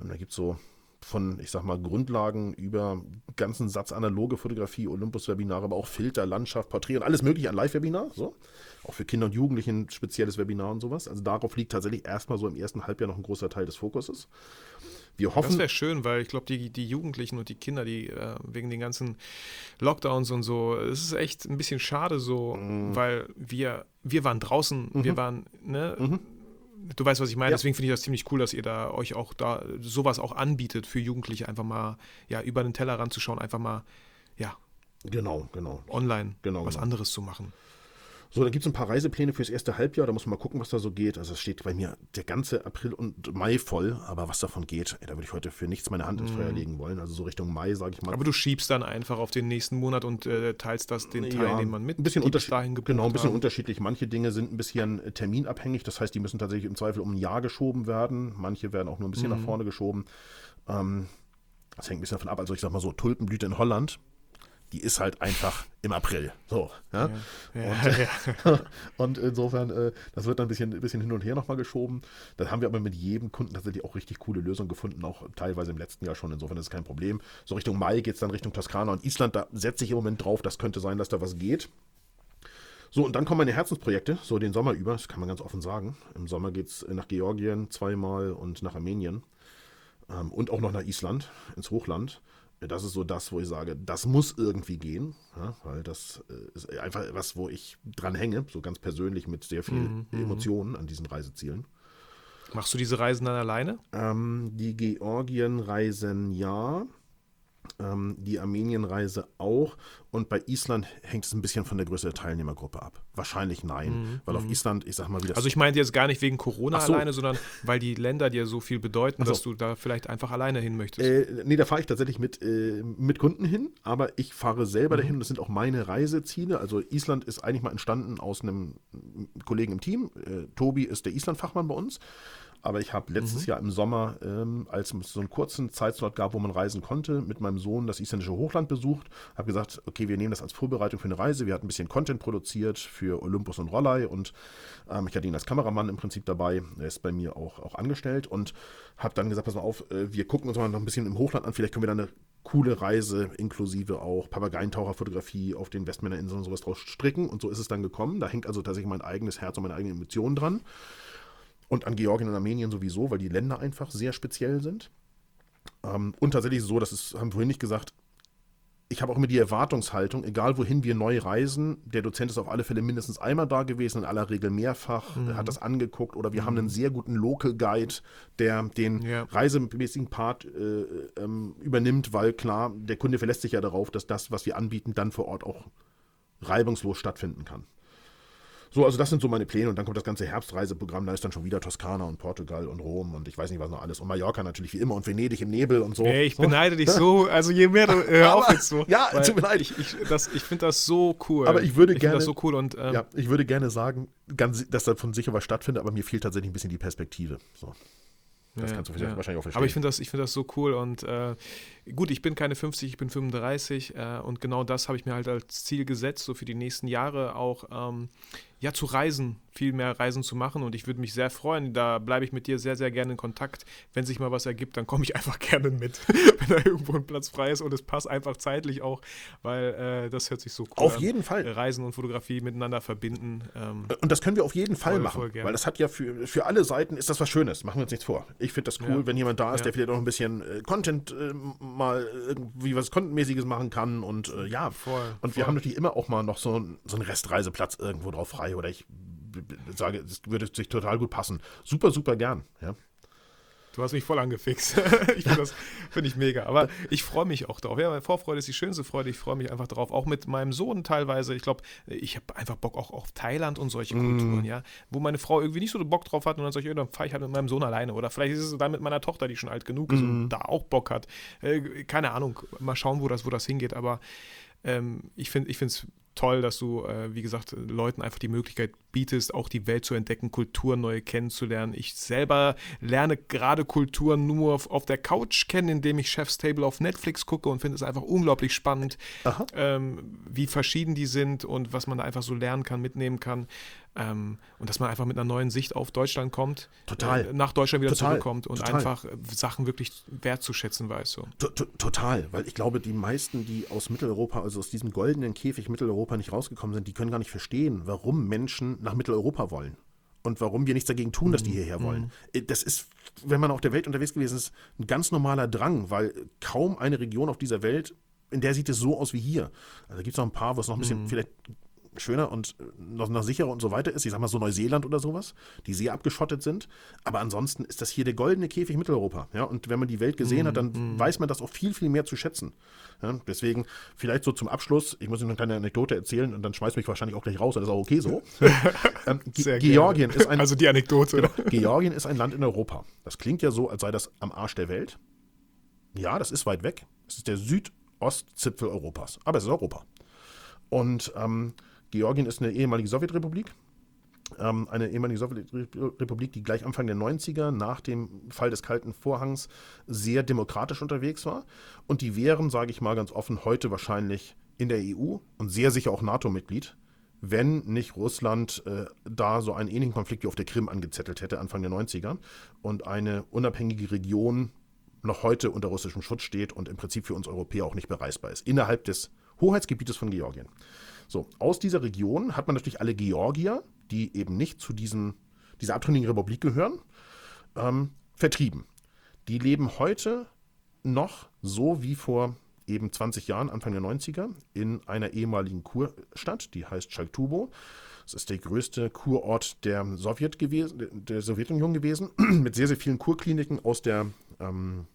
Und da gibt es so von, ich sag mal, Grundlagen über ganzen Satz analoge Fotografie, Olympus-Webinare, aber auch Filter, Landschaft, Porträt und alles mögliche an Live-Webinar. So. Auch für Kinder und Jugendliche ein spezielles Webinar und sowas. Also darauf liegt tatsächlich erstmal so im ersten Halbjahr noch ein großer Teil des Fokuses. Wir hoffen, das wäre schön, weil ich glaube, die, die Jugendlichen und die Kinder, die äh, wegen den ganzen Lockdowns und so, es ist echt ein bisschen schade so, mm. weil wir, wir waren draußen, mhm. wir waren, ne, mhm du weißt, was ich meine. Ja. Deswegen finde ich das ziemlich cool, dass ihr da euch auch da sowas auch anbietet für Jugendliche, einfach mal ja über den Teller ranzuschauen, einfach mal ja genau, genau online genau, was genau. anderes zu machen. So, dann gibt es ein paar Reisepläne fürs erste Halbjahr. Da muss man mal gucken, was da so geht. Also es steht bei mir der ganze April und Mai voll. Aber was davon geht, ey, da würde ich heute für nichts meine Hand ins Feuer mm. legen wollen. Also so Richtung Mai, sage ich mal. Aber du schiebst dann einfach auf den nächsten Monat und äh, teilst das den Teil, ja, den man mit ein bisschen dahin Genau, ein bisschen unterschiedlich. Manche Dinge sind ein bisschen äh, terminabhängig. Das heißt, die müssen tatsächlich im Zweifel um ein Jahr geschoben werden. Manche werden auch nur ein bisschen mm. nach vorne geschoben. Ähm, das hängt ein bisschen davon ab. Also ich sag mal so, Tulpenblüte in Holland die ist halt einfach im April. So. Ja? ja, und, ja. *laughs* und, insofern, äh, das wird dann ein bisschen, ein bisschen hin und her nochmal geschoben. Da haben wir aber mit jedem Kunden tatsächlich auch richtig coole Lösungen gefunden, auch teilweise im letzten Jahr schon. Insofern ist es kein Problem. So Richtung Mai geht es dann Richtung Toskana und Island. Da setze ich im Moment drauf, das könnte sein, dass da was geht. So, und dann kommen meine Herzensprojekte, so den Sommer über, das kann man ganz offen sagen. Im Sommer geht es nach Georgien zweimal und nach Armenien. Ähm, und auch noch nach Island, ins Hochland das ist so das, wo ich sage, das muss irgendwie gehen, ja, weil das äh, ist einfach was, wo ich dran hänge, so ganz persönlich mit sehr viel mhm, mhm. Emotionen an diesen Reisezielen. Machst du diese Reisen dann alleine? Ähm, die Georgien-Reisen ja. Ähm, die Armenienreise auch. Und bei Island hängt es ein bisschen von der Größe der Teilnehmergruppe ab. Wahrscheinlich nein, mhm. weil auf mhm. Island, ich sag mal, wie das. Also ich meinte jetzt gar nicht wegen Corona so. alleine, sondern weil die Länder dir so viel bedeuten, so. dass du da vielleicht einfach alleine hin möchtest. Äh, nee, da fahre ich tatsächlich mit, äh, mit Kunden hin, aber ich fahre selber mhm. dahin und das sind auch meine Reiseziele. Also Island ist eigentlich mal entstanden aus einem Kollegen im Team. Äh, Tobi ist der Island-Fachmann bei uns. Aber ich habe letztes mhm. Jahr im Sommer, ähm, als es so einen kurzen Zeitslot gab, wo man reisen konnte, mit meinem Sohn das isländische Hochland besucht. Habe gesagt, okay, wir nehmen das als Vorbereitung für eine Reise. Wir hatten ein bisschen Content produziert für Olympus und Rollei und ähm, ich hatte ihn als Kameramann im Prinzip dabei. Er ist bei mir auch, auch angestellt und habe dann gesagt, pass mal auf, äh, wir gucken uns mal noch ein bisschen im Hochland an. Vielleicht können wir da eine coole Reise inklusive auch Papageientaucherfotografie auf den Westmännerinseln und sowas draus stricken. Und so ist es dann gekommen. Da hängt also tatsächlich mein eigenes Herz und meine eigene Emotion dran. Und an Georgien und Armenien sowieso, weil die Länder einfach sehr speziell sind. Ähm, und tatsächlich so, das ist, haben wir vorhin nicht gesagt, ich habe auch immer die Erwartungshaltung, egal wohin wir neu reisen, der Dozent ist auf alle Fälle mindestens einmal da gewesen, in aller Regel mehrfach, mhm. hat das angeguckt oder wir mhm. haben einen sehr guten Local Guide, der den ja. reisemäßigen Part äh, ähm, übernimmt, weil klar, der Kunde verlässt sich ja darauf, dass das, was wir anbieten, dann vor Ort auch reibungslos stattfinden kann. So, also das sind so meine Pläne und dann kommt das ganze Herbstreiseprogramm, da ist dann schon wieder Toskana und Portugal und Rom und ich weiß nicht was noch alles und Mallorca natürlich wie immer und Venedig im Nebel und so. Ey, ich beneide dich so, *laughs* also je mehr du, hör auf jetzt so. Ja, mir leid. Ich, ich, ich finde das so cool. Aber ich würde ich gerne, das so cool und, ähm, ja, ich würde gerne sagen, ganz, dass davon sicher was stattfindet, aber mir fehlt tatsächlich ein bisschen die Perspektive. So. Das ja, kannst du ja. wahrscheinlich auch verstehen. Aber ich finde das, find das so cool und äh, gut, ich bin keine 50, ich bin 35 äh, und genau das habe ich mir halt als Ziel gesetzt, so für die nächsten Jahre auch, ähm, ja, zu reisen, viel mehr Reisen zu machen und ich würde mich sehr freuen. Da bleibe ich mit dir sehr, sehr gerne in Kontakt. Wenn sich mal was ergibt, dann komme ich *laughs* einfach gerne mit, *laughs* wenn da irgendwo ein Platz frei ist und es passt einfach zeitlich auch, weil äh, das hört sich so cool Auf an. jeden Fall. Reisen und Fotografie miteinander verbinden. Ähm, Und das können wir auf jeden Fall Voll, machen, voll weil das hat ja für, für alle Seiten ist das was Schönes. Machen wir uns nichts vor. Ich finde das cool, Ja. wenn jemand da ist, Ja. der vielleicht auch ein bisschen äh, Content äh, mal irgendwie was Contentmäßiges machen kann und äh, ja. Voll, und wir haben natürlich immer auch mal noch so, so einen Restreiseplatz irgendwo drauf frei oder ich sage, es würde sich total gut passen. Super, super gern. Ja. Du hast mich voll angefixt. *laughs* ich finde das finde ich mega. Aber ich freue mich auch drauf. Ja, Vorfreude ist die schönste Freude. Ich freue mich einfach drauf. Auch mit meinem Sohn teilweise. Ich glaube, ich habe einfach Bock auch auf Thailand und solche Kulturen, ja. Wo meine Frau irgendwie nicht so Bock drauf hat und dann sage ich, dann fahre ich halt mit meinem Sohn alleine. Oder vielleicht ist es dann mit meiner Tochter, die schon alt genug ist und da auch Bock hat. Äh, keine Ahnung. Mal schauen, wo das, wo das hingeht. Aber ähm, ich finde es toll, dass du, äh, wie gesagt, Leuten einfach die Möglichkeit bietest, auch die Welt zu entdecken, Kulturen neu kennenzulernen. Ich selber lerne gerade Kulturen nur auf, auf der Couch kennen, indem ich Chef's Table auf Netflix gucke und finde es einfach unglaublich spannend, ähm, wie verschieden die sind und was man da einfach so lernen kann, mitnehmen kann. Ähm, und dass man einfach mit einer neuen Sicht auf Deutschland kommt, Total. äh, nach Deutschland wieder Total. zurückkommt und Total. einfach äh, Sachen wirklich wertzuschätzen weiß. So. To- to- Total, weil ich glaube, die meisten, die aus Mitteleuropa, also aus diesem goldenen Käfig Mitteleuropa nicht rausgekommen sind, die können gar nicht verstehen, warum Menschen nach Mitteleuropa wollen. Und warum wir nichts dagegen tun, dass die hierher wollen. Äh, Das ist, wenn man auf der Welt unterwegs gewesen ist, ein ganz normaler Drang, weil kaum eine Region auf dieser Welt, in der sieht es so aus wie hier. Also da gibt es noch ein paar, wo es noch ein bisschen vielleicht schöner und äh, noch, noch sicherer und so weiter ist. Ich sag mal so Neuseeland oder sowas, die sehr abgeschottet sind. Aber ansonsten ist das hier der goldene Käfig Mitteleuropa. Ja? Und wenn man die Welt gesehen hat, dann weiß man das auch viel, viel mehr zu schätzen. Ja? Deswegen vielleicht so zum Abschluss, ich muss Ihnen eine kleine Anekdote erzählen und dann schmeißt mich wahrscheinlich auch gleich raus, das ist auch okay so. *laughs* ähm, Ge Georgien gerne. ist ein Also die Anekdote. Georgien ist ein Land in Europa. Das klingt ja so, als sei das am Arsch der Welt. Ja, das ist weit weg. Es ist der Südostzipfel Europas. Aber es ist Europa. Und ähm, Georgien ist eine ehemalige Sowjetrepublik. Ähm, eine ehemalige Sowjetrepublik, die gleich Anfang der 90er nach dem Fall des Kalten Vorhangs sehr demokratisch unterwegs war. Und die wären, sage ich mal ganz offen, heute wahrscheinlich in der EU und sehr sicher auch NATO-Mitglied, wenn nicht Russland äh, da so einen ähnlichen Konflikt wie auf der Krim angezettelt hätte, Anfang der 90er, und eine unabhängige Region noch heute unter russischem Schutz steht und im Prinzip für uns Europäer auch nicht bereisbar ist, innerhalb des Hoheitsgebietes von Georgien. So, aus dieser Region hat man natürlich alle Georgier, die eben nicht zu diesen, dieser abtrünnigen Republik gehören, ähm, vertrieben. Die leben heute noch so wie vor eben 20 Jahren, Anfang der 90er, in einer ehemaligen Kurstadt, die heißt Chaltubo. Das ist der größte Kurort der, Sowjet gewesen, der Sowjetunion gewesen, *clears throat* mit sehr, sehr vielen Kurkliniken aus der ähm,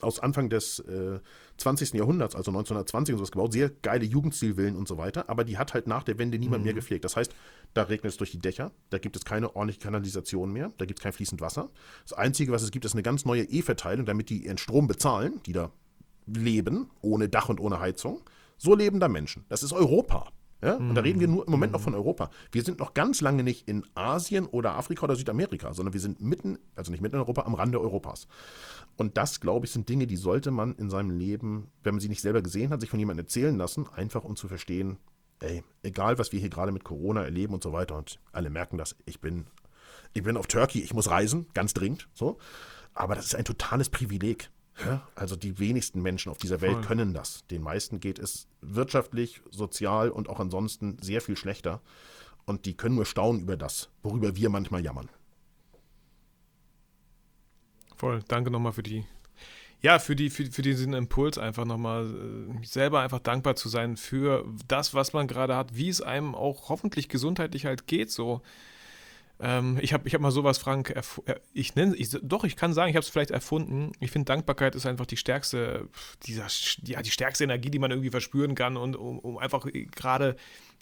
aus Anfang des äh, 20. Jahrhunderts, also 1920 und sowas gebaut, sehr geile Jugendstilvillen und so weiter, aber die hat halt nach der Wende niemand mehr gepflegt. Das heißt, da regnet es durch die Dächer, da gibt es keine ordentliche Kanalisation mehr, da gibt es kein fließend Wasser. Das Einzige, was es gibt, ist eine ganz neue E-Verteilung, damit die ihren Strom bezahlen, die da leben, ohne Dach und ohne Heizung. So leben da Menschen. Das ist Europa. Ja? Und da reden wir nur im Moment noch von Europa. Wir sind noch ganz lange nicht in Asien oder Afrika oder Südamerika, sondern wir sind mitten, also nicht mitten in Europa, am Rande Europas. Und das, glaube ich, sind Dinge, die sollte man in seinem Leben, wenn man sie nicht selber gesehen hat, sich von jemandem erzählen lassen, einfach um zu verstehen, ey, egal was wir hier gerade mit Corona erleben und so weiter, und alle merken das, ich bin, ich bin auf Turkey, ich muss reisen, ganz dringend, so. Aber das ist ein totales Privileg. Also die wenigsten Menschen auf dieser Welt Voll. können das. Den meisten geht es wirtschaftlich, sozial und auch ansonsten sehr viel schlechter. Und die können nur staunen über das, worüber wir manchmal jammern. Voll, danke nochmal für die, ja, für die, für, für diesen Impuls einfach nochmal, äh, selber einfach dankbar zu sein für das, was man gerade hat, wie es einem auch hoffentlich gesundheitlich halt geht, so. Ähm, ich habe ich hab mal sowas, Frank, äh, ich nenne, ich, doch, ich kann sagen, ich habe es vielleicht erfunden. Ich finde, Dankbarkeit ist einfach die stärkste, dieser, ja, die stärkste Energie, die man irgendwie verspüren kann und um, um einfach gerade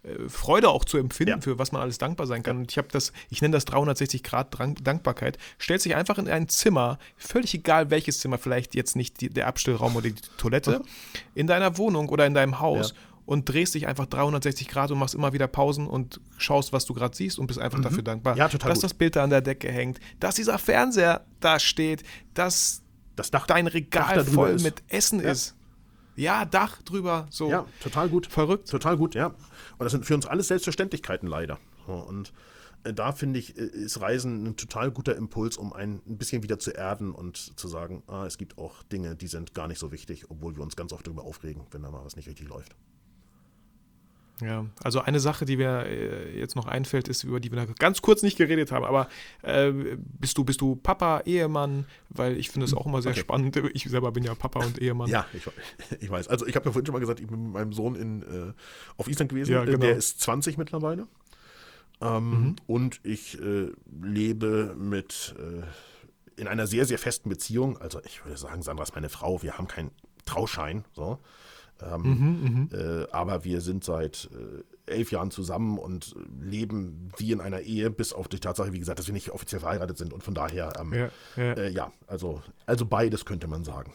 äh, Freude auch zu empfinden, Ja. für was man alles dankbar sein kann. Und ich habe das, ich nenne das 360 Grad Dankbarkeit. Stellt sich einfach in ein Zimmer, völlig egal welches Zimmer, vielleicht jetzt nicht die, der Abstellraum oder die Toilette, in deiner Wohnung oder in deinem Haus Ja. Und drehst dich einfach 360 Grad und machst immer wieder Pausen und schaust, was du gerade siehst und bist einfach dafür dankbar, Mhm. Ja, total dass gut. das Bild da an der Decke hängt, dass dieser Fernseher da steht, dass Das Dach, dein Dach Regal da drüber voll ist. mit Essen Ja. ist. Ja, Dach drüber, so. Ja, total gut. Verrückt. Total gut, ja. Und das sind für uns alles Selbstverständlichkeiten leider. Und äh, da finde ich, äh, ist Reisen ein total guter Impuls, um ein, ein bisschen wieder zu erden und zu sagen, ah, es gibt auch Dinge, die sind gar nicht so wichtig, obwohl wir uns ganz oft darüber aufregen, wenn da mal was nicht richtig läuft. Ja, also eine Sache, die mir äh, jetzt noch einfällt, ist, über die wir ganz kurz nicht geredet haben, aber äh, bist du, bist du Papa, Ehemann? Weil ich finde es auch immer sehr Okay. spannend. Ich selber bin ja Papa und Ehemann. Ja, ich, ich weiß. Also ich habe ja vorhin schon mal gesagt, ich bin mit meinem Sohn in, äh, auf Island gewesen. Ja, Äh, genau. Der ist 20 mittlerweile. Ähm, Mhm. Und ich äh, lebe mit äh, in einer sehr, sehr festen Beziehung. Also ich würde sagen, Sandra ist meine Frau. Wir haben keinen Trauschein. So. Ähm, äh, aber wir sind seit äh, elf Jahren zusammen und leben wie in einer Ehe, bis auf die Tatsache, wie gesagt, dass wir nicht offiziell verheiratet sind. Und von daher, ähm, Ja, ja. Äh, ja also, also beides könnte man sagen.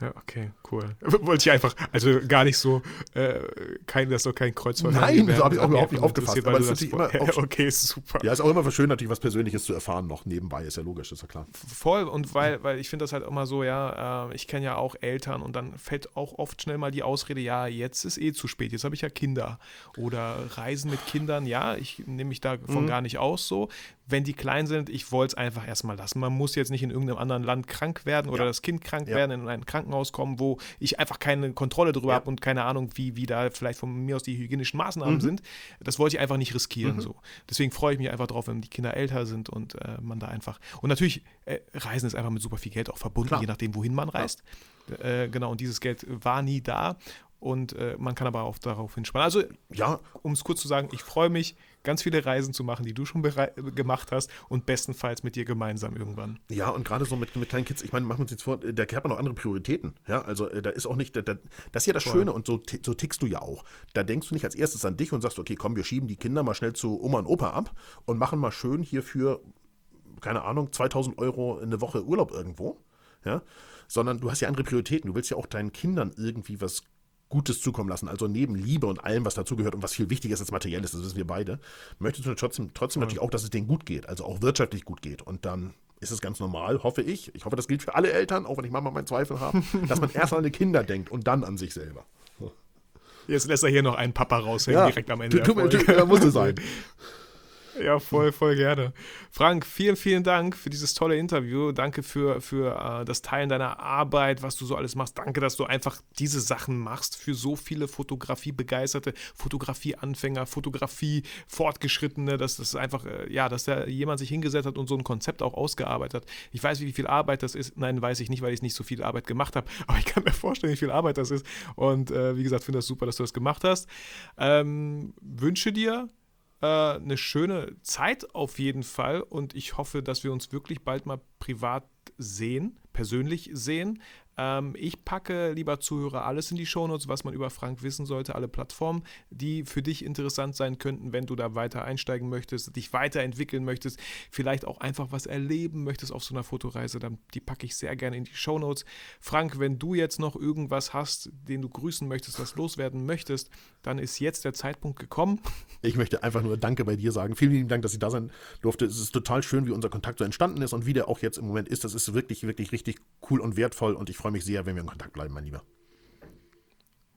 Ja, okay, cool. Wollte ich einfach, also gar nicht so, äh, kein, das soll kein Kreuzfahrt Nein, so habe ich auch überhaupt nicht aufgefasst, aber du ist das- natürlich *laughs* immer ja, auch- okay, super. Ja, ist auch immer schön, natürlich was Persönliches zu erfahren, noch nebenbei, ist ja logisch, ist ja klar. Voll und weil, weil ich finde das halt immer so, ja, äh, ich kenne ja auch Eltern und dann fällt auch oft schnell mal die Ausrede, ja, jetzt ist eh zu spät, jetzt habe ich ja Kinder. Oder Reisen mit Kindern, ja, ich nehme mich davon Mhm. gar nicht aus so. Wenn die klein sind, ich wollte es einfach erstmal lassen. Man muss jetzt nicht in irgendeinem anderen Land krank werden oder Ja. das Kind krank Ja. werden, in ein Krankenhaus kommen, wo ich einfach keine Kontrolle drüber Ja. habe und keine Ahnung, wie, wie da vielleicht von mir aus die hygienischen Maßnahmen Mhm. sind. Das wollte ich einfach nicht riskieren. So. Deswegen freue ich mich einfach drauf, wenn die Kinder älter sind und äh, man da einfach. Und natürlich, äh, Reisen ist einfach mit super viel Geld auch verbunden, Klar. je nachdem, wohin man reist. Äh, genau, und dieses Geld war nie da. Und äh, man kann aber auch darauf hinspannen. Also, Ja, um es kurz zu sagen, ich freue mich, ganz viele Reisen zu machen, die du schon gemacht hast und bestenfalls mit dir gemeinsam irgendwann. ja, und gerade so mit, mit kleinen Kids, ich meine, machen wir uns jetzt vor, der hat man noch andere Prioritäten. Ja, also äh, da ist auch nicht, da, da, das ist ja das. Schöne und so, so tickst du ja auch. Da denkst du nicht als erstes an dich und sagst, okay, komm, wir schieben die Kinder mal schnell zu Oma und Opa ab und machen mal schön hier für, keine Ahnung, 2000 Euro eine Woche Urlaub irgendwo. Ja, sondern du hast ja andere Prioritäten. Du willst ja auch deinen Kindern irgendwie was Gutes zukommen lassen. Also neben Liebe und allem, was dazugehört und was viel wichtiger ist als materielles, das wissen wir beide, möchtest du trotzdem, trotzdem natürlich auch, dass es denen gut geht, also auch wirtschaftlich gut geht. Und dann ist es ganz normal, hoffe ich. Ich hoffe, das gilt für alle Eltern, auch wenn ich manchmal meinen Zweifel habe, *laughs* dass man erst an die Kinder denkt und dann an sich selber. Jetzt lässt er hier noch einen Papa raushängen, direkt am Ende. tu- Folge. tu- musste sein. *laughs* Ja, voll, voll gerne. Frank, vielen, vielen Dank für dieses tolle Interview. Danke für, für äh, das Teilen deiner Arbeit, was du so alles machst. Danke, dass du einfach diese Sachen machst für so viele Fotografie-Begeisterte, Fotografie-Anfänger, Fotografie-Fortgeschrittene, dass das einfach, äh, ja, dass da jemand sich hingesetzt hat und so ein Konzept auch ausgearbeitet hat. Ich weiß, wie viel Arbeit das ist. Nein, weiß ich nicht, weil ich nicht so viel Arbeit gemacht habe. Aber ich kann mir vorstellen, wie viel Arbeit das ist. Und äh, wie gesagt, finde das super, dass du das gemacht hast. Ähm, wünsche dir äh, eine schöne Zeit auf jeden Fall und ich hoffe, dass wir uns wirklich bald mal privat sehen, persönlich sehen. Ähm, ich packe, lieber Zuhörer, alles in die Shownotes, was man über Frank wissen sollte, alle Plattformen, die für dich interessant sein könnten, wenn du da weiter einsteigen möchtest, dich weiterentwickeln möchtest, vielleicht auch einfach was erleben möchtest auf so einer Fotoreise, dann die packe ich sehr gerne in die Shownotes. Frank, wenn du jetzt noch irgendwas hast, den du grüßen möchtest, was loswerden möchtest, dann ist jetzt der Zeitpunkt gekommen. Ich möchte einfach nur Danke bei dir sagen. Vielen lieben Dank, dass ich da sein durfte. Es ist total schön, wie unser Kontakt so entstanden ist und wie der auch jetzt im Moment ist. Das ist wirklich, wirklich richtig cool und wertvoll und ich freue mich sehr, wenn wir in Kontakt bleiben, mein Lieber.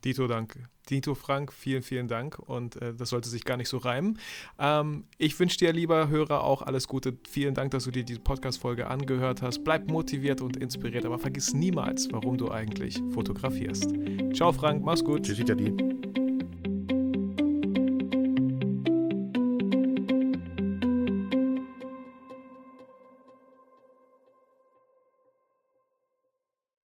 Dito, danke. Dito Frank, vielen, vielen Dank. Und äh, das sollte sich gar nicht so reimen. Ähm, ich wünsche dir, lieber Hörer, auch alles Gute. Vielen Dank, dass du dir diese Podcast-Folge angehört hast. Bleib motiviert und inspiriert, aber vergiss niemals, warum du eigentlich fotografierst. Ciao, Frank, mach's gut. Tschüssi, Daddy.